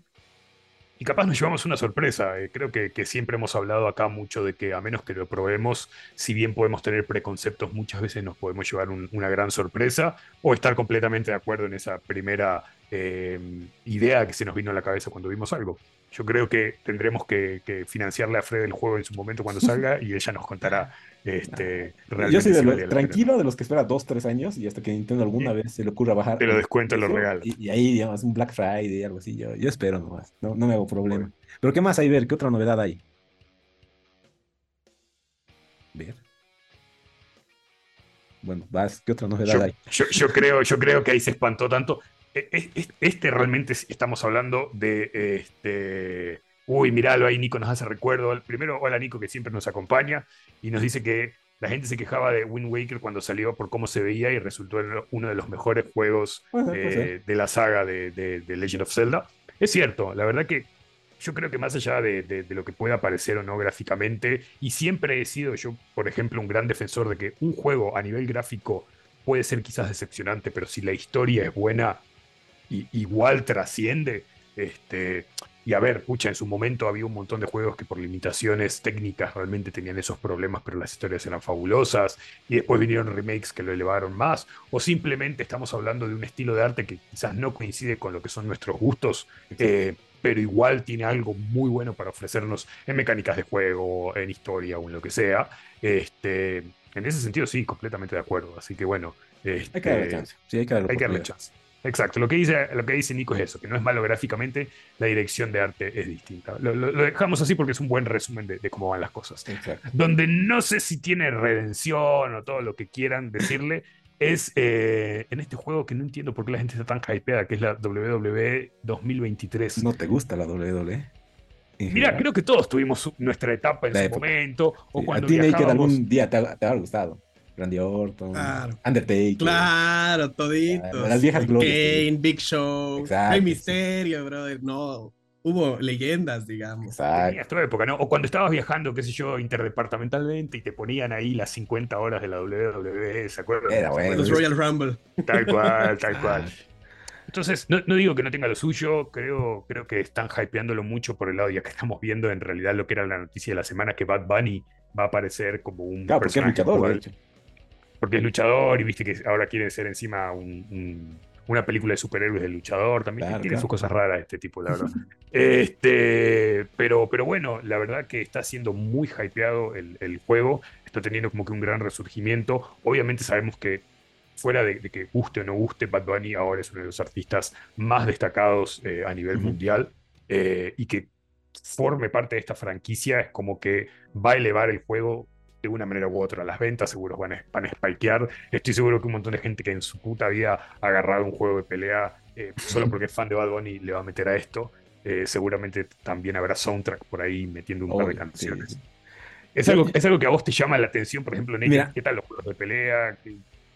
y capaz nos llevamos una sorpresa. Eh, creo que, siempre hemos hablado acá mucho de que a menos que lo probemos, si bien podemos tener preconceptos, muchas veces nos podemos llevar una gran sorpresa o estar completamente de acuerdo en esa primera eh, idea que se nos vino a la cabeza cuando vimos algo. Yo creo que tendremos que, financiarle a Fred el juego en su momento cuando [laughs] salga y ella nos contará este. Yo soy tranquilo de los que espera dos, tres años y hasta que Nintendo alguna vez se le ocurra bajar. Te lo descuento, lo regalo. Y, ahí, digamos, un Black Friday, algo así. Yo, yo espero nomás. No, no me hago problema. Pero ¿qué más hay ver? ¿Qué otra novedad hay? Ver. Bueno, vas, ¿qué otra novedad hay? Yo, creo, yo creo que ahí se espantó tanto. E, e, este realmente estamos hablando de este. Uy, miralo ahí, Nico nos hace recuerdo. Primero, hola Nico, que siempre nos acompaña y nos dice que la gente se quejaba de Wind Waker cuando salió por cómo se veía y resultó uno de los mejores juegos eh, de la saga de, Legend of Zelda. Es cierto, la verdad que yo creo que más allá de, de, lo que pueda parecer o no gráficamente, y siempre he sido yo, por ejemplo, un gran defensor de que un juego a nivel gráfico puede ser quizás decepcionante, pero si la historia es buena, y, igual trasciende. Este, y a ver, pucha, en su momento había un montón de juegos que por limitaciones técnicas realmente tenían esos problemas, pero las historias eran fabulosas. Y después vinieron remakes que lo elevaron más. O simplemente estamos hablando de un estilo de arte que quizás no coincide con lo que son nuestros gustos, eh, pero igual tiene algo muy bueno para ofrecernos en mecánicas de juego, en historia o en lo que sea. Este, en ese sentido, sí, completamente de acuerdo. Así que bueno. hay que darle este, chance. Sí, hay que darle, chance. Exacto, lo que, dice, lo que dice Nico es eso, que no es malo gráficamente, la dirección de arte es distinta. Lo, dejamos así porque es un buen resumen de, cómo van las cosas. Donde no sé si tiene redención o todo lo que quieran decirle, [laughs] es eh, en este juego que no entiendo por qué la gente está tan hypeada, que es la WWE 2023. ¿No te gusta la WWE? Mira, creo que todos tuvimos nuestra etapa en su momento. O cuando a ti, que algún día te, te ha gustado. Randy Orton, Undertaker. Claro, toditos. las viejas glorias. Kane, Big Show, Hay Misterio, brother. No, hubo leyendas, digamos. Exacto. época, ¿no? O cuando estabas viajando, qué sé yo, interdepartamentalmente y te ponían ahí las 50 horas de la WWE, ¿se acuerdan? Era bueno. Los Royal Rumble. Tal cual, tal [laughs] cual. Entonces, no, no, digo que no tenga lo suyo, creo, creo que están hypeándolo mucho por el lado, ya que estamos viendo en realidad lo que era la noticia de la semana, que Bad Bunny va a aparecer como un claro, personaje luchador, porque es luchador y viste que ahora quiere ser encima una película de superhéroes de luchador, también tiene sus cosas raras este tipo, la verdad. [laughs] este, pero, pero bueno, la verdad que está siendo muy hypeado el, juego, está teniendo como que un gran resurgimiento. Obviamente sabemos que fuera de, que guste o no guste, Bad Bunny ahora es uno de los artistas más destacados eh, a nivel mundial eh, y que forme parte de esta franquicia es como que va a elevar el juego de una manera u otra. Las ventas seguro van a, van a spikear. Estoy seguro que un montón de gente que en su puta vida ha agarrado un juego de pelea eh, solo porque es fan de Bad Bunny le va a meter a esto. Eh, seguramente también habrá soundtrack por ahí metiendo un par de canciones. ¿Es, algo, ¿Es algo que a vos te llama la atención, por ejemplo, Nate? ¿Qué tal los juegos de pelea?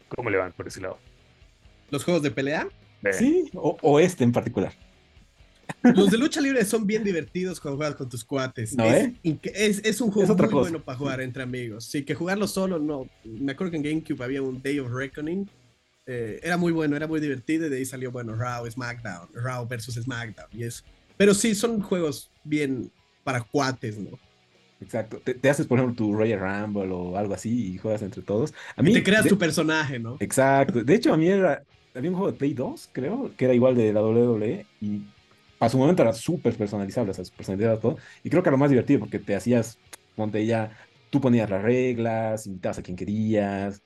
¿Cómo le van por ese lado? ¿Los juegos de pelea? Sí, o este en particular. Los de lucha libre son bien divertidos cuando juegas con tus cuates. Eh? es, un juego muy bueno para jugar entre amigos. Sí, que jugarlo solo no. Me acuerdo que en GameCube había un Day of Reckoning. Eh, era muy bueno, era muy divertido y de ahí salió, bueno, Raw, SmackDown, Raw versus SmackDown y eso. Pero sí, son juegos bien para cuates, ¿no? Exacto. Te, haces, por ejemplo, tu Royal Rumble o algo así y juegas entre todos. A mí, te creas tu personaje, ¿no? Exacto. De hecho, a mí era. Había un juego de Play 2, creo, que era igual de la WWE y a su momento era súper personalizable, o sea, personalizaba todo. Y creo que era lo más divertido porque te hacías, ponte ya, tú ponías las reglas, invitabas a quien querías.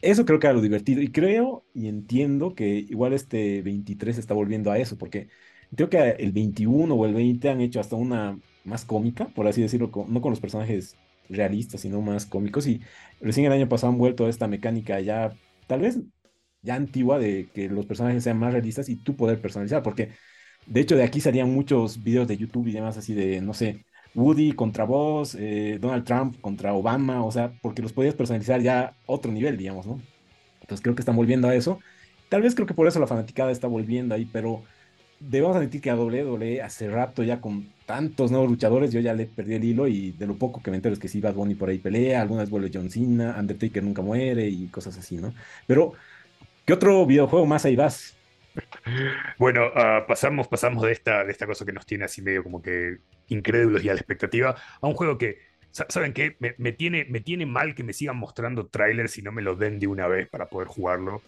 Eso creo que era lo divertido. Y creo y entiendo que igual este 23 está volviendo a eso, porque creo que el 21 o el 20 han hecho hasta una más cómica, por así decirlo, no con los personajes realistas, sino más cómicos. Y recién el año pasado han vuelto a esta mecánica ya, tal vez ya antigua, de que los personajes sean más realistas y tú poder personalizar, porque de hecho, de aquí salían muchos videos de YouTube y demás así de, no sé, Woody contra vos, eh, Donald Trump contra Obama, o sea, porque los podías personalizar ya a otro nivel, digamos, ¿no? Entonces creo que están volviendo a eso. Tal vez creo que por eso la fanaticada está volviendo ahí, pero debemos admitir que a WWE hace rato ya con tantos nuevos luchadores, yo ya le perdí el hilo y de lo poco que me entero es que sí, Bad Bunny por ahí pelea, algunas vuelve John Cena, Undertaker nunca muere y cosas así, ¿no? Pero, ¿qué otro videojuego más ahí vas? Bueno, ah, pasamos, pasamos de, esta, de esta cosa que nos tiene así medio como que incrédulos y a la expectativa a un juego que, ¿saben qué? Me, tiene, me tiene mal que me sigan mostrando trailers y no me lo den de una vez para poder jugarlo.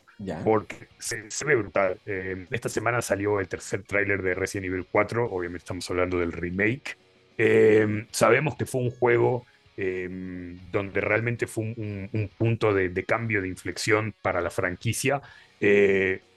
Porque se, ve brutal. Eh, esta semana salió el tercer tráiler de Resident Evil 4, obviamente estamos hablando del remake. Eh, sabemos que fue un juego eh, donde realmente fue un, punto de, de, cambio de inflexión para la franquicia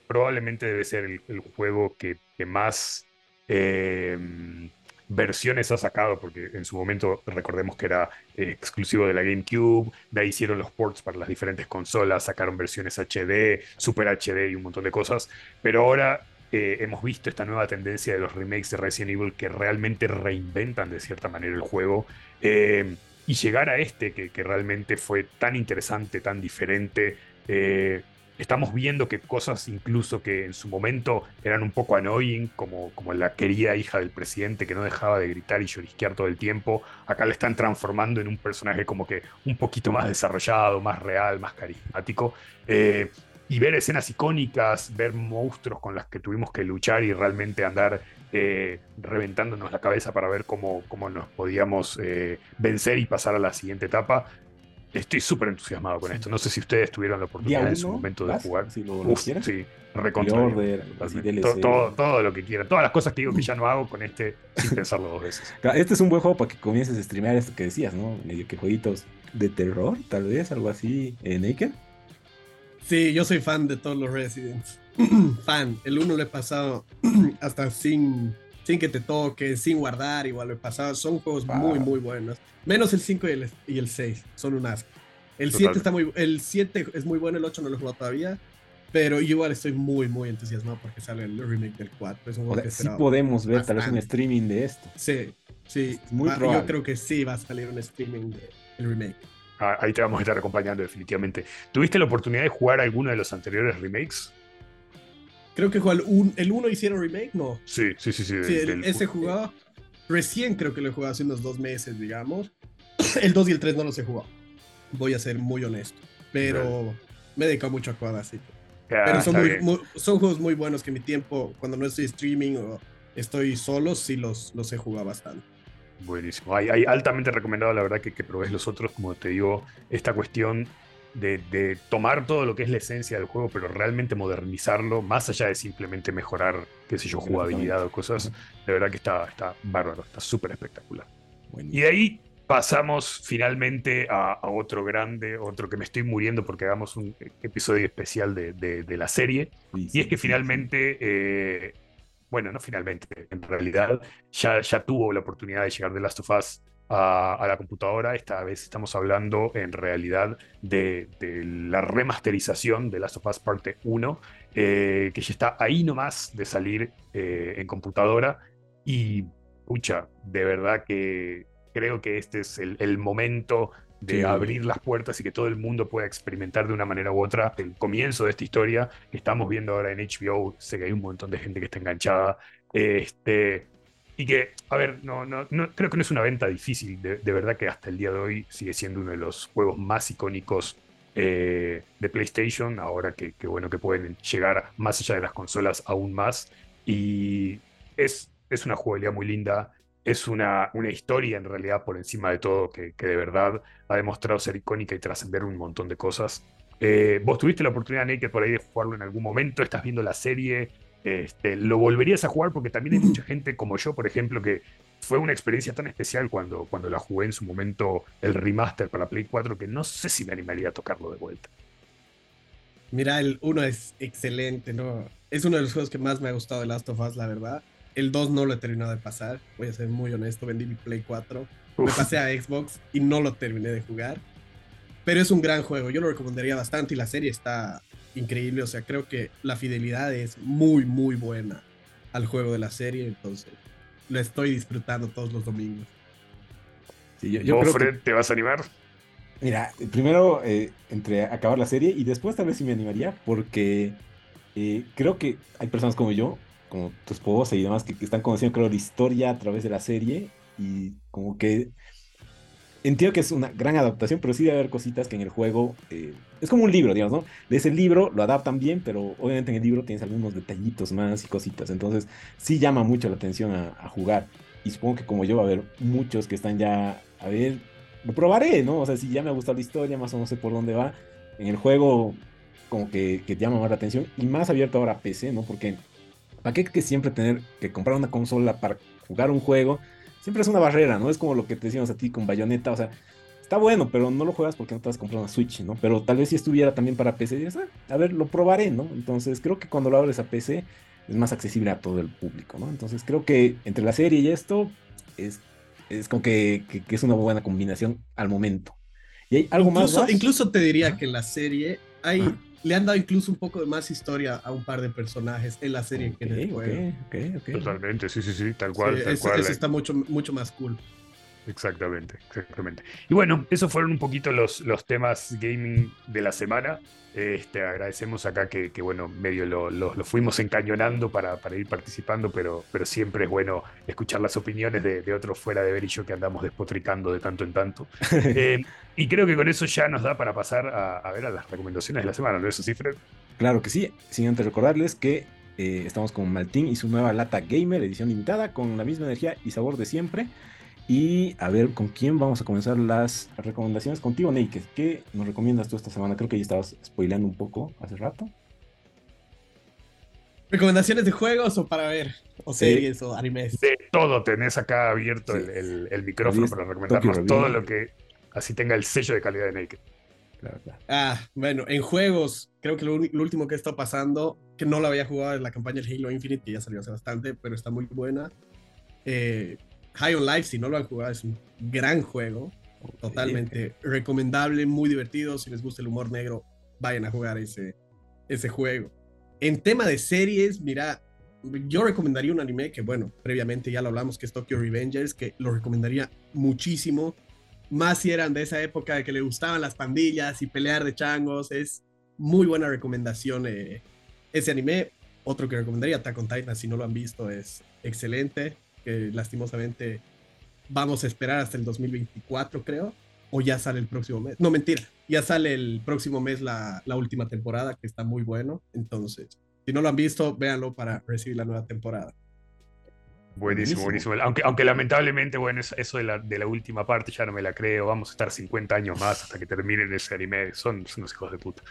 probablemente debe ser el, juego que, más em, versiones ha sacado, porque en su momento recordemos que era eh, exclusivo de la GameCube, de ahí hicieron los ports para las diferentes consolas, sacaron versiones HD, Super HD y un montón de cosas, pero ahora eh, hemos visto esta nueva tendencia de los remakes de Resident Evil que realmente reinventan de cierta manera el juego. Em, y llegar a este que, que, realmente fue tan interesante, tan diferente, eh, estamos viendo que cosas incluso que en su momento eran un poco annoying, como, como la querida hija del presidente que no dejaba de gritar y llorisquear todo el tiempo, acá le están transformando en un personaje como que un poquito más desarrollado, más real, más carismático. Eh, y ver escenas icónicas, ver monstruos con las que tuvimos que luchar y realmente andar eh, reventándonos la cabeza para ver cómo, cómo nos podíamos eh, vencer y pasar a la siguiente etapa. Estoy súper entusiasmado con esto. No sé si ustedes tuvieron la oportunidad en su momento de jugar. Si lo, Uf, sí, recontra. Order, todo, todo, todo lo que quieran. Todas las cosas que digo que ya no hago con este sin pensarlo dos veces. [laughs] Este es un buen juego para que comiences a streamear esto que decías, ¿no? Medio que jueguitos de terror, tal vez, algo así, eh, Naked. Sí, yo soy fan de todos los Residents. [clears throat] fan. El uno lo he pasado [clears throat] hasta sin, sin que te toque, sin guardar, igual lo he pasado. Son juegos Wow. muy, muy buenos. Menos el 5 y el, y el 6. Son un asco. El Total. 7 está muy el 7 es muy bueno, el 8 no lo he jugado todavía. Pero igual estoy muy, muy entusiasmado porque sale el remake del 4. Es un O sea, que sí podemos ver tal vez un bastante. streaming de esto. Sí, sí. Es muy Va- probable. yo creo que sí va a salir un streaming del remake. Ah, Ahí te vamos a estar acompañando definitivamente. ¿Tuviste la oportunidad de jugar alguno de los anteriores remakes? Creo que el 1 el uno hicieron remake, no. Sí, sí, sí. sí, Sí, del- el- del- ese jugado, recién creo que lo he jugado hace unos dos meses, digamos. [clears throat] El 2 y el 3 no los he jugado. Voy a ser muy honesto. Pero me he dedicado mucho a jugar así. Ah, Pero son, muy- bien. muy- son juegos muy buenos que mi tiempo, cuando no estoy streaming o estoy solo, sí los, los he jugado bastante. Buenísimo. Hay, hay altamente recomendado, la verdad, que, que probés los otros, como te digo, esta cuestión de, de tomar todo lo que es la esencia del juego, pero realmente modernizarlo, más allá de simplemente mejorar, qué sé yo, jugabilidad o cosas, de verdad que está, está bárbaro, está súper espectacular. Y de ahí pasamos finalmente a, a otro grande, otro que me estoy muriendo porque hagamos un episodio especial de, de- de la serie. sí, Y es que sí, finalmente, eh, bueno, no finalmente, en realidad ya, ya tuvo la oportunidad de llegar de Last of Us a, a la computadora. Esta vez estamos hablando en realidad de, de la remasterización de Last of Us Parte 1, eh, que ya está ahí nomás de salir eh, en computadora. Y, pucha, de verdad que creo que este es el, el momento de Sí. abrir las puertas y que todo el mundo pueda experimentar de una manera u otra el comienzo de esta historia que estamos viendo ahora en HBO. Sé que hay un montón de gente que está enganchada. Este, y que, a ver, no, no, no- creo que no es una venta difícil. De, de verdad que hasta el día de hoy sigue siendo uno de los juegos más icónicos eh, de PlayStation. Ahora que, bueno, que pueden llegar más allá de las consolas aún más. Y es, es una jugabilidad muy linda. Es una, una historia en realidad por encima de todo que, que de verdad ha demostrado ser icónica y trascender un montón de cosas. Eh, ¿Vos tuviste la oportunidad, Naked, por ahí de jugarlo en algún momento? ¿Estás viendo la serie? Este, ¿Lo volverías a jugar? Porque también hay mucha gente como yo, por ejemplo, que fue una experiencia tan especial cuando, cuando la jugué en su momento el remaster para Play 4 que no sé si me animaría a tocarlo de vuelta. Mira, el 1 es excelente, ¿no? Es uno de los juegos que más me ha gustado de Last of Us, la verdad. El 2 no lo he terminado de pasar, voy a ser muy honesto, vendí mi Play 4, me Uf, pasé a Xbox y no lo terminé de jugar. Pero es un gran juego, yo lo recomendaría bastante y la serie está increíble, o sea, creo que la fidelidad es muy, muy buena al juego de la serie, entonces lo estoy disfrutando todos los domingos. Sí, yo, yo ¿Vos, creo que- Fred, te vas a animar? Mira, primero eh, entre acabar la serie y después tal vez sí me animaría porque eh, creo que hay personas como yo, como tu esposa y demás, que, que están conociendo creo la historia a través de la serie y como que entiendo que es una gran adaptación, pero sí debe haber cositas que en el juego eh, es como un libro, digamos, ¿no? Lees el libro, lo adaptan bien, pero obviamente en el libro tienes algunos detallitos más y cositas, entonces sí llama mucho la atención a, jugar y supongo que como yo va a haber muchos que están ya, a ver, lo probaré, ¿no? O sea, si ya me ha gustado la historia, más o menos sé por dónde va. En el juego, como que, que llama más la atención. Y más abierto ahora a PC, ¿no? Porque, ¿para qué que siempre tener que comprar una consola para jugar un juego? Siempre es una barrera, ¿no? Es como lo que te decíamos a ti con Bayonetta, o sea, está bueno, pero no lo juegas porque no te vas a comprar una Switch, ¿no? Pero tal vez si estuviera también para PC, dirías, ah, a ver, lo probaré, ¿no? Entonces, creo que cuando lo abres a PC es más accesible a todo el público, ¿no? Entonces, creo que entre la serie y esto es es como que, que- que es una buena combinación al momento. Y hay algo incluso, más. Incluso te diría que la serie hay. Le han dado incluso un poco de más historia a un par de personajes en la serie que en el juego. ok, ok, ok. Totalmente, sí, sí, sí, tal cual, Sí, tal eso, cual. eso está mucho, mucho más cool. Exactamente, exactamente. Y bueno, esos fueron un poquito los, los temas gaming de la semana. Este, agradecemos acá que, bueno, medio lo, lo, fuimos encañonando para, para, ir participando, pero, pero siempre es bueno escuchar las opiniones de, de otros fuera de Berillo que andamos despotricando de tanto en tanto. [laughs] Eh, y creo que con eso ya nos da para pasar a, ver a las recomendaciones de la semana, ¿no es así, Fred? Claro que sí, sin antes recordarles que eh, estamos con Maltín y su nueva lata gamer, edición limitada, con la misma energía y sabor de siempre. Y a ver con quién vamos a comenzar las recomendaciones. Contigo, Naked. ¿Qué nos recomiendas tú esta semana? Creo que ya estabas spoileando un poco hace rato. ¿Recomendaciones de juegos o para ver? ¿O series o animes? De todo, tenés acá abierto el, micrófono para recomendarnos todo lo que así tenga el sello de calidad de Naked. Ah, bueno, en juegos, creo que lo, último que está pasando, que no lo había jugado es la campaña de Halo Infinite, que ya salió hace bastante, pero está muy buena. Eh, High on Life, si no lo han jugado, es un gran juego. Totalmente recomendable, muy divertido. Si les gusta el humor negro, vayan a jugar ese, ese juego. En tema de series, mira, yo recomendaría un anime que, bueno, previamente ya lo hablamos, que es Tokyo Revengers, que lo recomendaría muchísimo. Más si eran de esa época de que le gustaban las pandillas y pelear de changos. Es muy buena recomendación eh, ese anime. Otro que recomendaría, Attack on Titan, si no lo han visto, es excelente que lastimosamente vamos a esperar hasta el 2024, creo, o ya sale el próximo mes. No, mentira, ya sale el próximo mes la, la última temporada, que está muy bueno. Entonces, si no lo han visto, véanlo para recibir la nueva temporada. Buenísimo, buenísimo. Aunque, aunque lamentablemente, bueno, eso de la, de la, última parte ya no me la creo. Vamos a estar 50 años más hasta que terminen ese anime. Son, son unos hijos de puta.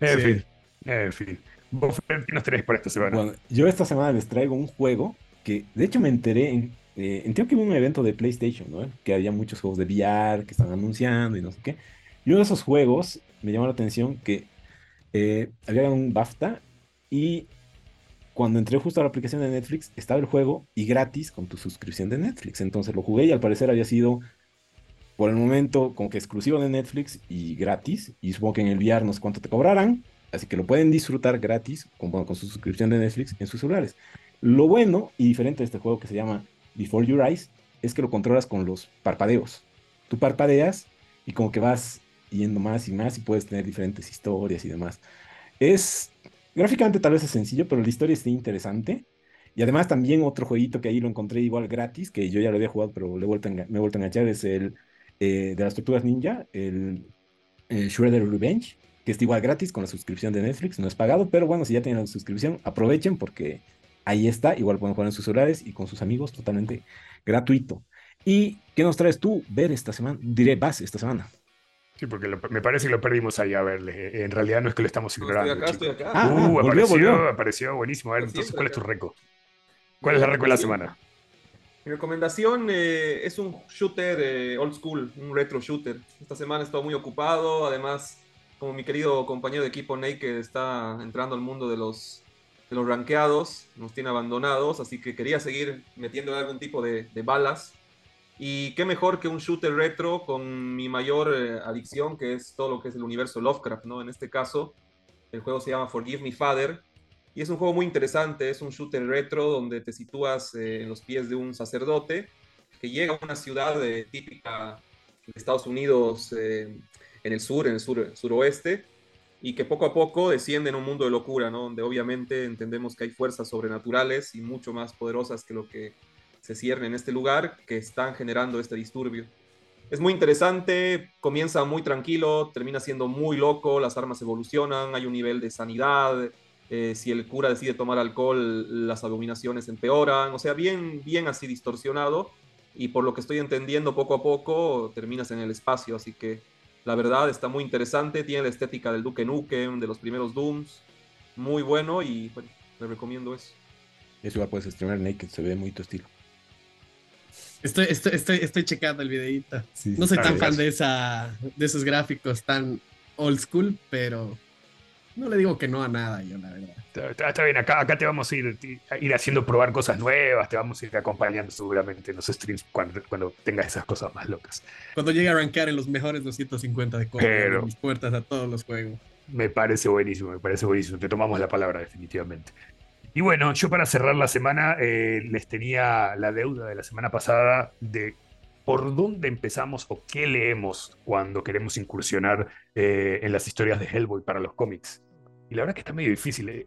En fin, en fin. ¿Vos qué nos tenéis para esta semana? Bueno, yo esta semana les traigo un juego de hecho me enteré, en, eh, entiendo que hubo un evento de PlayStation, ¿no? Que había muchos juegos de VR que estaban anunciando y no sé qué. Y uno de esos juegos me llamó la atención que eh, había un BAFTA y cuando entré justo a la aplicación de Netflix estaba el juego y gratis con tu suscripción de Netflix. Entonces lo jugué y al parecer había sido por el momento como que exclusivo de Netflix y gratis. Y supongo que en el VR no sé cuánto te cobrarán. Así que lo pueden disfrutar gratis con, con su suscripción de Netflix en sus celulares. Lo bueno y diferente de este juego que se llama Before Your Eyes es que lo controlas con los parpadeos. Tú parpadeas y como que vas yendo más y más y puedes tener diferentes historias y demás. Es gráficamente tal vez es sencillo, pero la historia está interesante. Y además también otro jueguito que ahí lo encontré igual gratis, que yo ya lo había jugado, pero me he vuelto a enganchar, es el eh, de las tortugas ninja, el, el Shredder Revenge, que está igual gratis con la suscripción de Netflix, no es pagado, pero bueno, si ya tienen la suscripción, aprovechen porque ahí está, igual pueden jugar en sus celulares y con sus amigos totalmente gratuito. ¿Y qué nos traes tú ver esta semana? Diré, vas esta semana. Sí, porque me parece que lo perdimos ahí a verle. En realidad no es que lo estamos ignorando. estoy acá, estoy acá. Ah, uh, apareció, apareció, buenísimo. A ver, entonces, ¿cuál es tu récord? ¿Cuál es la récord de la semana? Mi recomendación eh, es un shooter eh, old school, un retro shooter. Esta semana he estado muy ocupado, además, como mi querido compañero de equipo Naked está entrando al mundo de los de los ranqueados, nos tiene abandonados, así que quería seguir metiendo algún tipo de, balas. Y qué mejor que un shooter retro con mi mayor eh, adicción, que es todo lo que es el universo Lovecraft, ¿no? En este caso, el juego se llama Forgive Me Father, y es un juego muy interesante, es un shooter retro donde te sitúas eh, en los pies de un sacerdote que llega a una ciudad eh, típica de Estados Unidos en el sur, en el sur, suroeste, y que poco a poco desciende en un mundo de locura, ¿no? Donde obviamente entendemos que hay fuerzas sobrenaturales y mucho más poderosas que lo que se cierne en este lugar que están generando este disturbio. Es muy interesante, comienza muy tranquilo, termina siendo muy loco, las armas evolucionan, hay un nivel de sanidad, eh, si el cura decide tomar alcohol, las abominaciones empeoran, o sea, bien, bien así distorsionado, y por lo que estoy entendiendo, poco a poco terminas en el espacio, así que la verdad está muy interesante, tiene la estética del Duke Nukem, de los primeros Dooms, muy bueno y bueno, le recomiendo eso. Eso igual puedes streamar Naked, se ve muy tu estilo. Estoy, estoy, estoy, estoy checando el videíto. no soy tan fan de, esa, de esos gráficos tan old school, pero no le digo que no a nada, yo la verdad. Está, bien, acá, acá te vamos a ir, ir haciendo probar cosas nuevas, te vamos a ir acompañando seguramente en los streams cuando, cuando tengas esas cosas más locas. Cuando llegue a rankear en los mejores 250 de código, mis puertas a todos los juegos. Me parece buenísimo, me parece buenísimo. Te tomamos la palabra definitivamente. Y bueno, yo para cerrar la semana eh, les tenía la deuda de la semana pasada de ¿por dónde empezamos o qué leemos cuando queremos incursionar eh, en las historias de Hellboy para los cómics? Y la verdad que está medio difícil. Eh.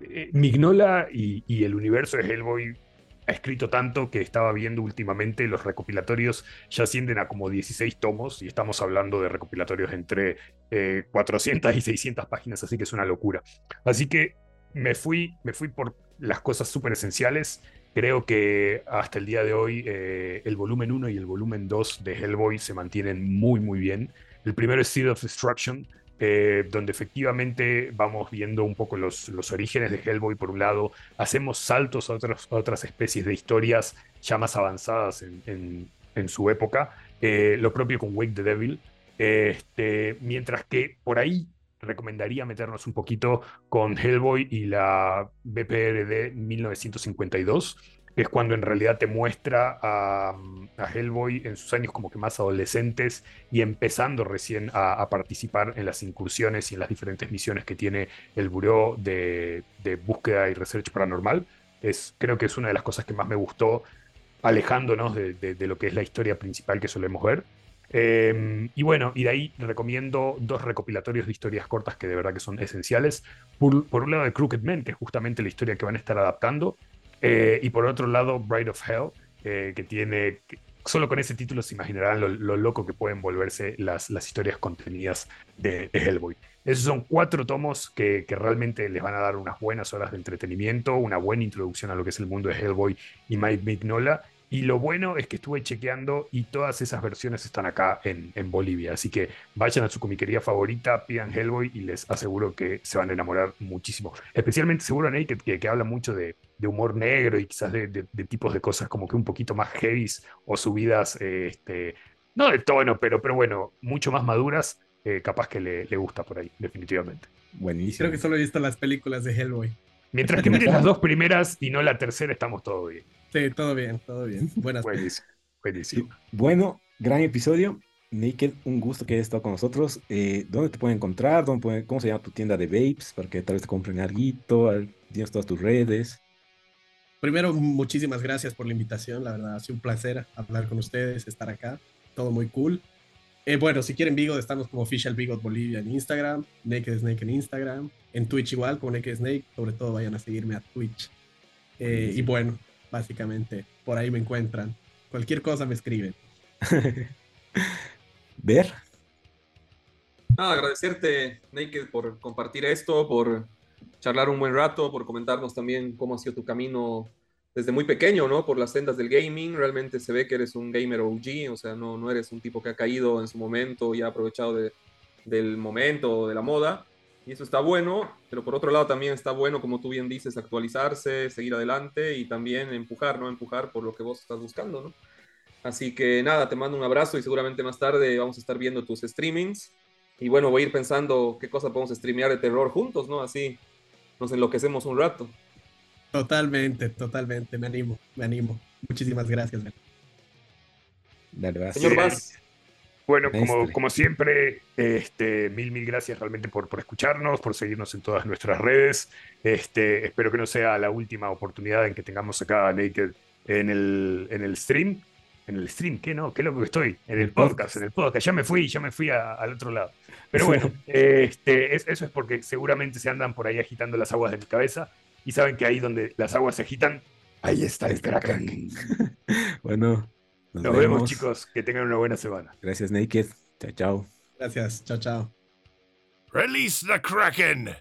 Eh, Mignola y, el universo de Hellboy ha escrito tanto que estaba viendo últimamente los recopilatorios ya ascienden a como 16 tomos y estamos hablando de recopilatorios entre 400 y 600 páginas, así que es una locura. Así que me fui, me fui por las cosas súper esenciales Creo que hasta el día de hoy eh, el volumen 1 y el volumen 2 de Hellboy se mantienen muy, muy bien. El primero es Seed of Destruction, eh, donde efectivamente vamos viendo un poco los, orígenes de Hellboy por un lado, hacemos saltos a, otras especies de historias ya más avanzadas en, en, su época, eh, lo propio con Wake the Devil, este, mientras que por ahí recomendaría meternos un poquito con Hellboy y la BPRD 1952, que es cuando en realidad te muestra a, Hellboy en sus años como que más adolescentes y empezando recién a, participar en las incursiones y en las diferentes misiones que tiene el Buró de, Búsqueda y Research Paranormal. Es, creo que es una de las cosas que más me gustó, alejándonos de lo que es la historia principal que solemos ver. Em, y bueno, y de ahí recomiendo dos recopilatorios de historias cortas que de verdad que son esenciales. Por, un lado, de Crooked Men, que es justamente la historia que van a estar adaptando. Eh, y por otro lado, Bride of Hell, eh, que tiene. solo con ese título se imaginarán lo, loco que pueden volverse las, historias contenidas de, Hellboy. Esos son cuatro tomos que, realmente les van a dar unas buenas horas de entretenimiento, una buena introducción a lo que es el mundo de Hellboy y Mike Mignola y lo bueno es que estuve chequeando y todas esas versiones están acá en, en, Bolivia. Así que vayan a su comiquería favorita, pidan Hellboy y les aseguro que se van a enamorar muchísimo. Especialmente seguro Naked, que, que habla mucho de, de, humor negro y quizás de, de, tipos de cosas como que un poquito más heavy o subidas, este, no de tono, pero, pero bueno, mucho más maduras. Eh, capaz que le, le gusta por ahí, definitivamente. Buenísimo. Creo que solo he visto las películas de Hellboy. Mientras que miren las dos primeras y no la tercera, estamos todo bien. Sí, todo bien, todo bien. Buenas Buenísimo. Buenísimo. Bueno, gran episodio. Naked, un gusto que hayas estado con nosotros. Eh, ¿Dónde te pueden encontrar? ¿Dónde ¿Cómo se llama tu tienda de vapes? Para que tal vez te compren algo. Tienes todas tus redes. Primero, muchísimas gracias por la invitación. La verdad, ha sido un placer hablar con ustedes, estar acá. Todo muy cool. Eh, bueno, si quieren Bigot, estamos como Official Bigot Bolivia en Instagram, Naked Snake en Instagram, en Twitch igual, como Naked Snake. Sobre todo vayan a seguirme a Twitch. Eh, y bueno, básicamente. Por ahí me encuentran. Cualquier cosa me escriben. [laughs] Ver. Nada, agradecerte, Naked, por compartir esto, por charlar un buen rato, por comentarnos también cómo ha sido tu camino desde muy pequeño, ¿no? Por las sendas del gaming. Realmente se ve que eres un gamer OG, o sea, no, no eres un tipo que ha caído en su momento y ha aprovechado de, del momento, de la moda. Y eso está bueno, pero por otro lado también está bueno, como tú bien dices, actualizarse, seguir adelante y también empujar, ¿no? Empujar por lo que vos estás buscando, ¿no? Así que nada, te mando un abrazo y seguramente más tarde vamos a estar viendo tus streamings. Y bueno, voy a ir pensando qué cosa podemos streamear de terror juntos, ¿no? Así nos enloquecemos un rato. Totalmente, totalmente, me animo, me animo. Muchísimas gracias. Dale, Señor Vaz. Bueno, como, como siempre, este, mil, mil gracias realmente por, por escucharnos, por seguirnos en todas nuestras redes. Este, espero que no sea la última oportunidad en que tengamos acá a Naked en el, en el stream. En el stream, ¿qué no? ¿Qué loco que estoy? En el podcast, en el podcast. Ya me fui, ya me fui al otro lado. Pero bueno, este, eso es porque seguramente se andan por ahí agitando las aguas de mi cabeza y saben que ahí donde las aguas se agitan, ahí está el Kraken. [laughs] bueno, nos, vemos. chicos. Que tengan una buena semana. Gracias, Naked. Chao, chao. Gracias. Chao, chao. Release the Kraken.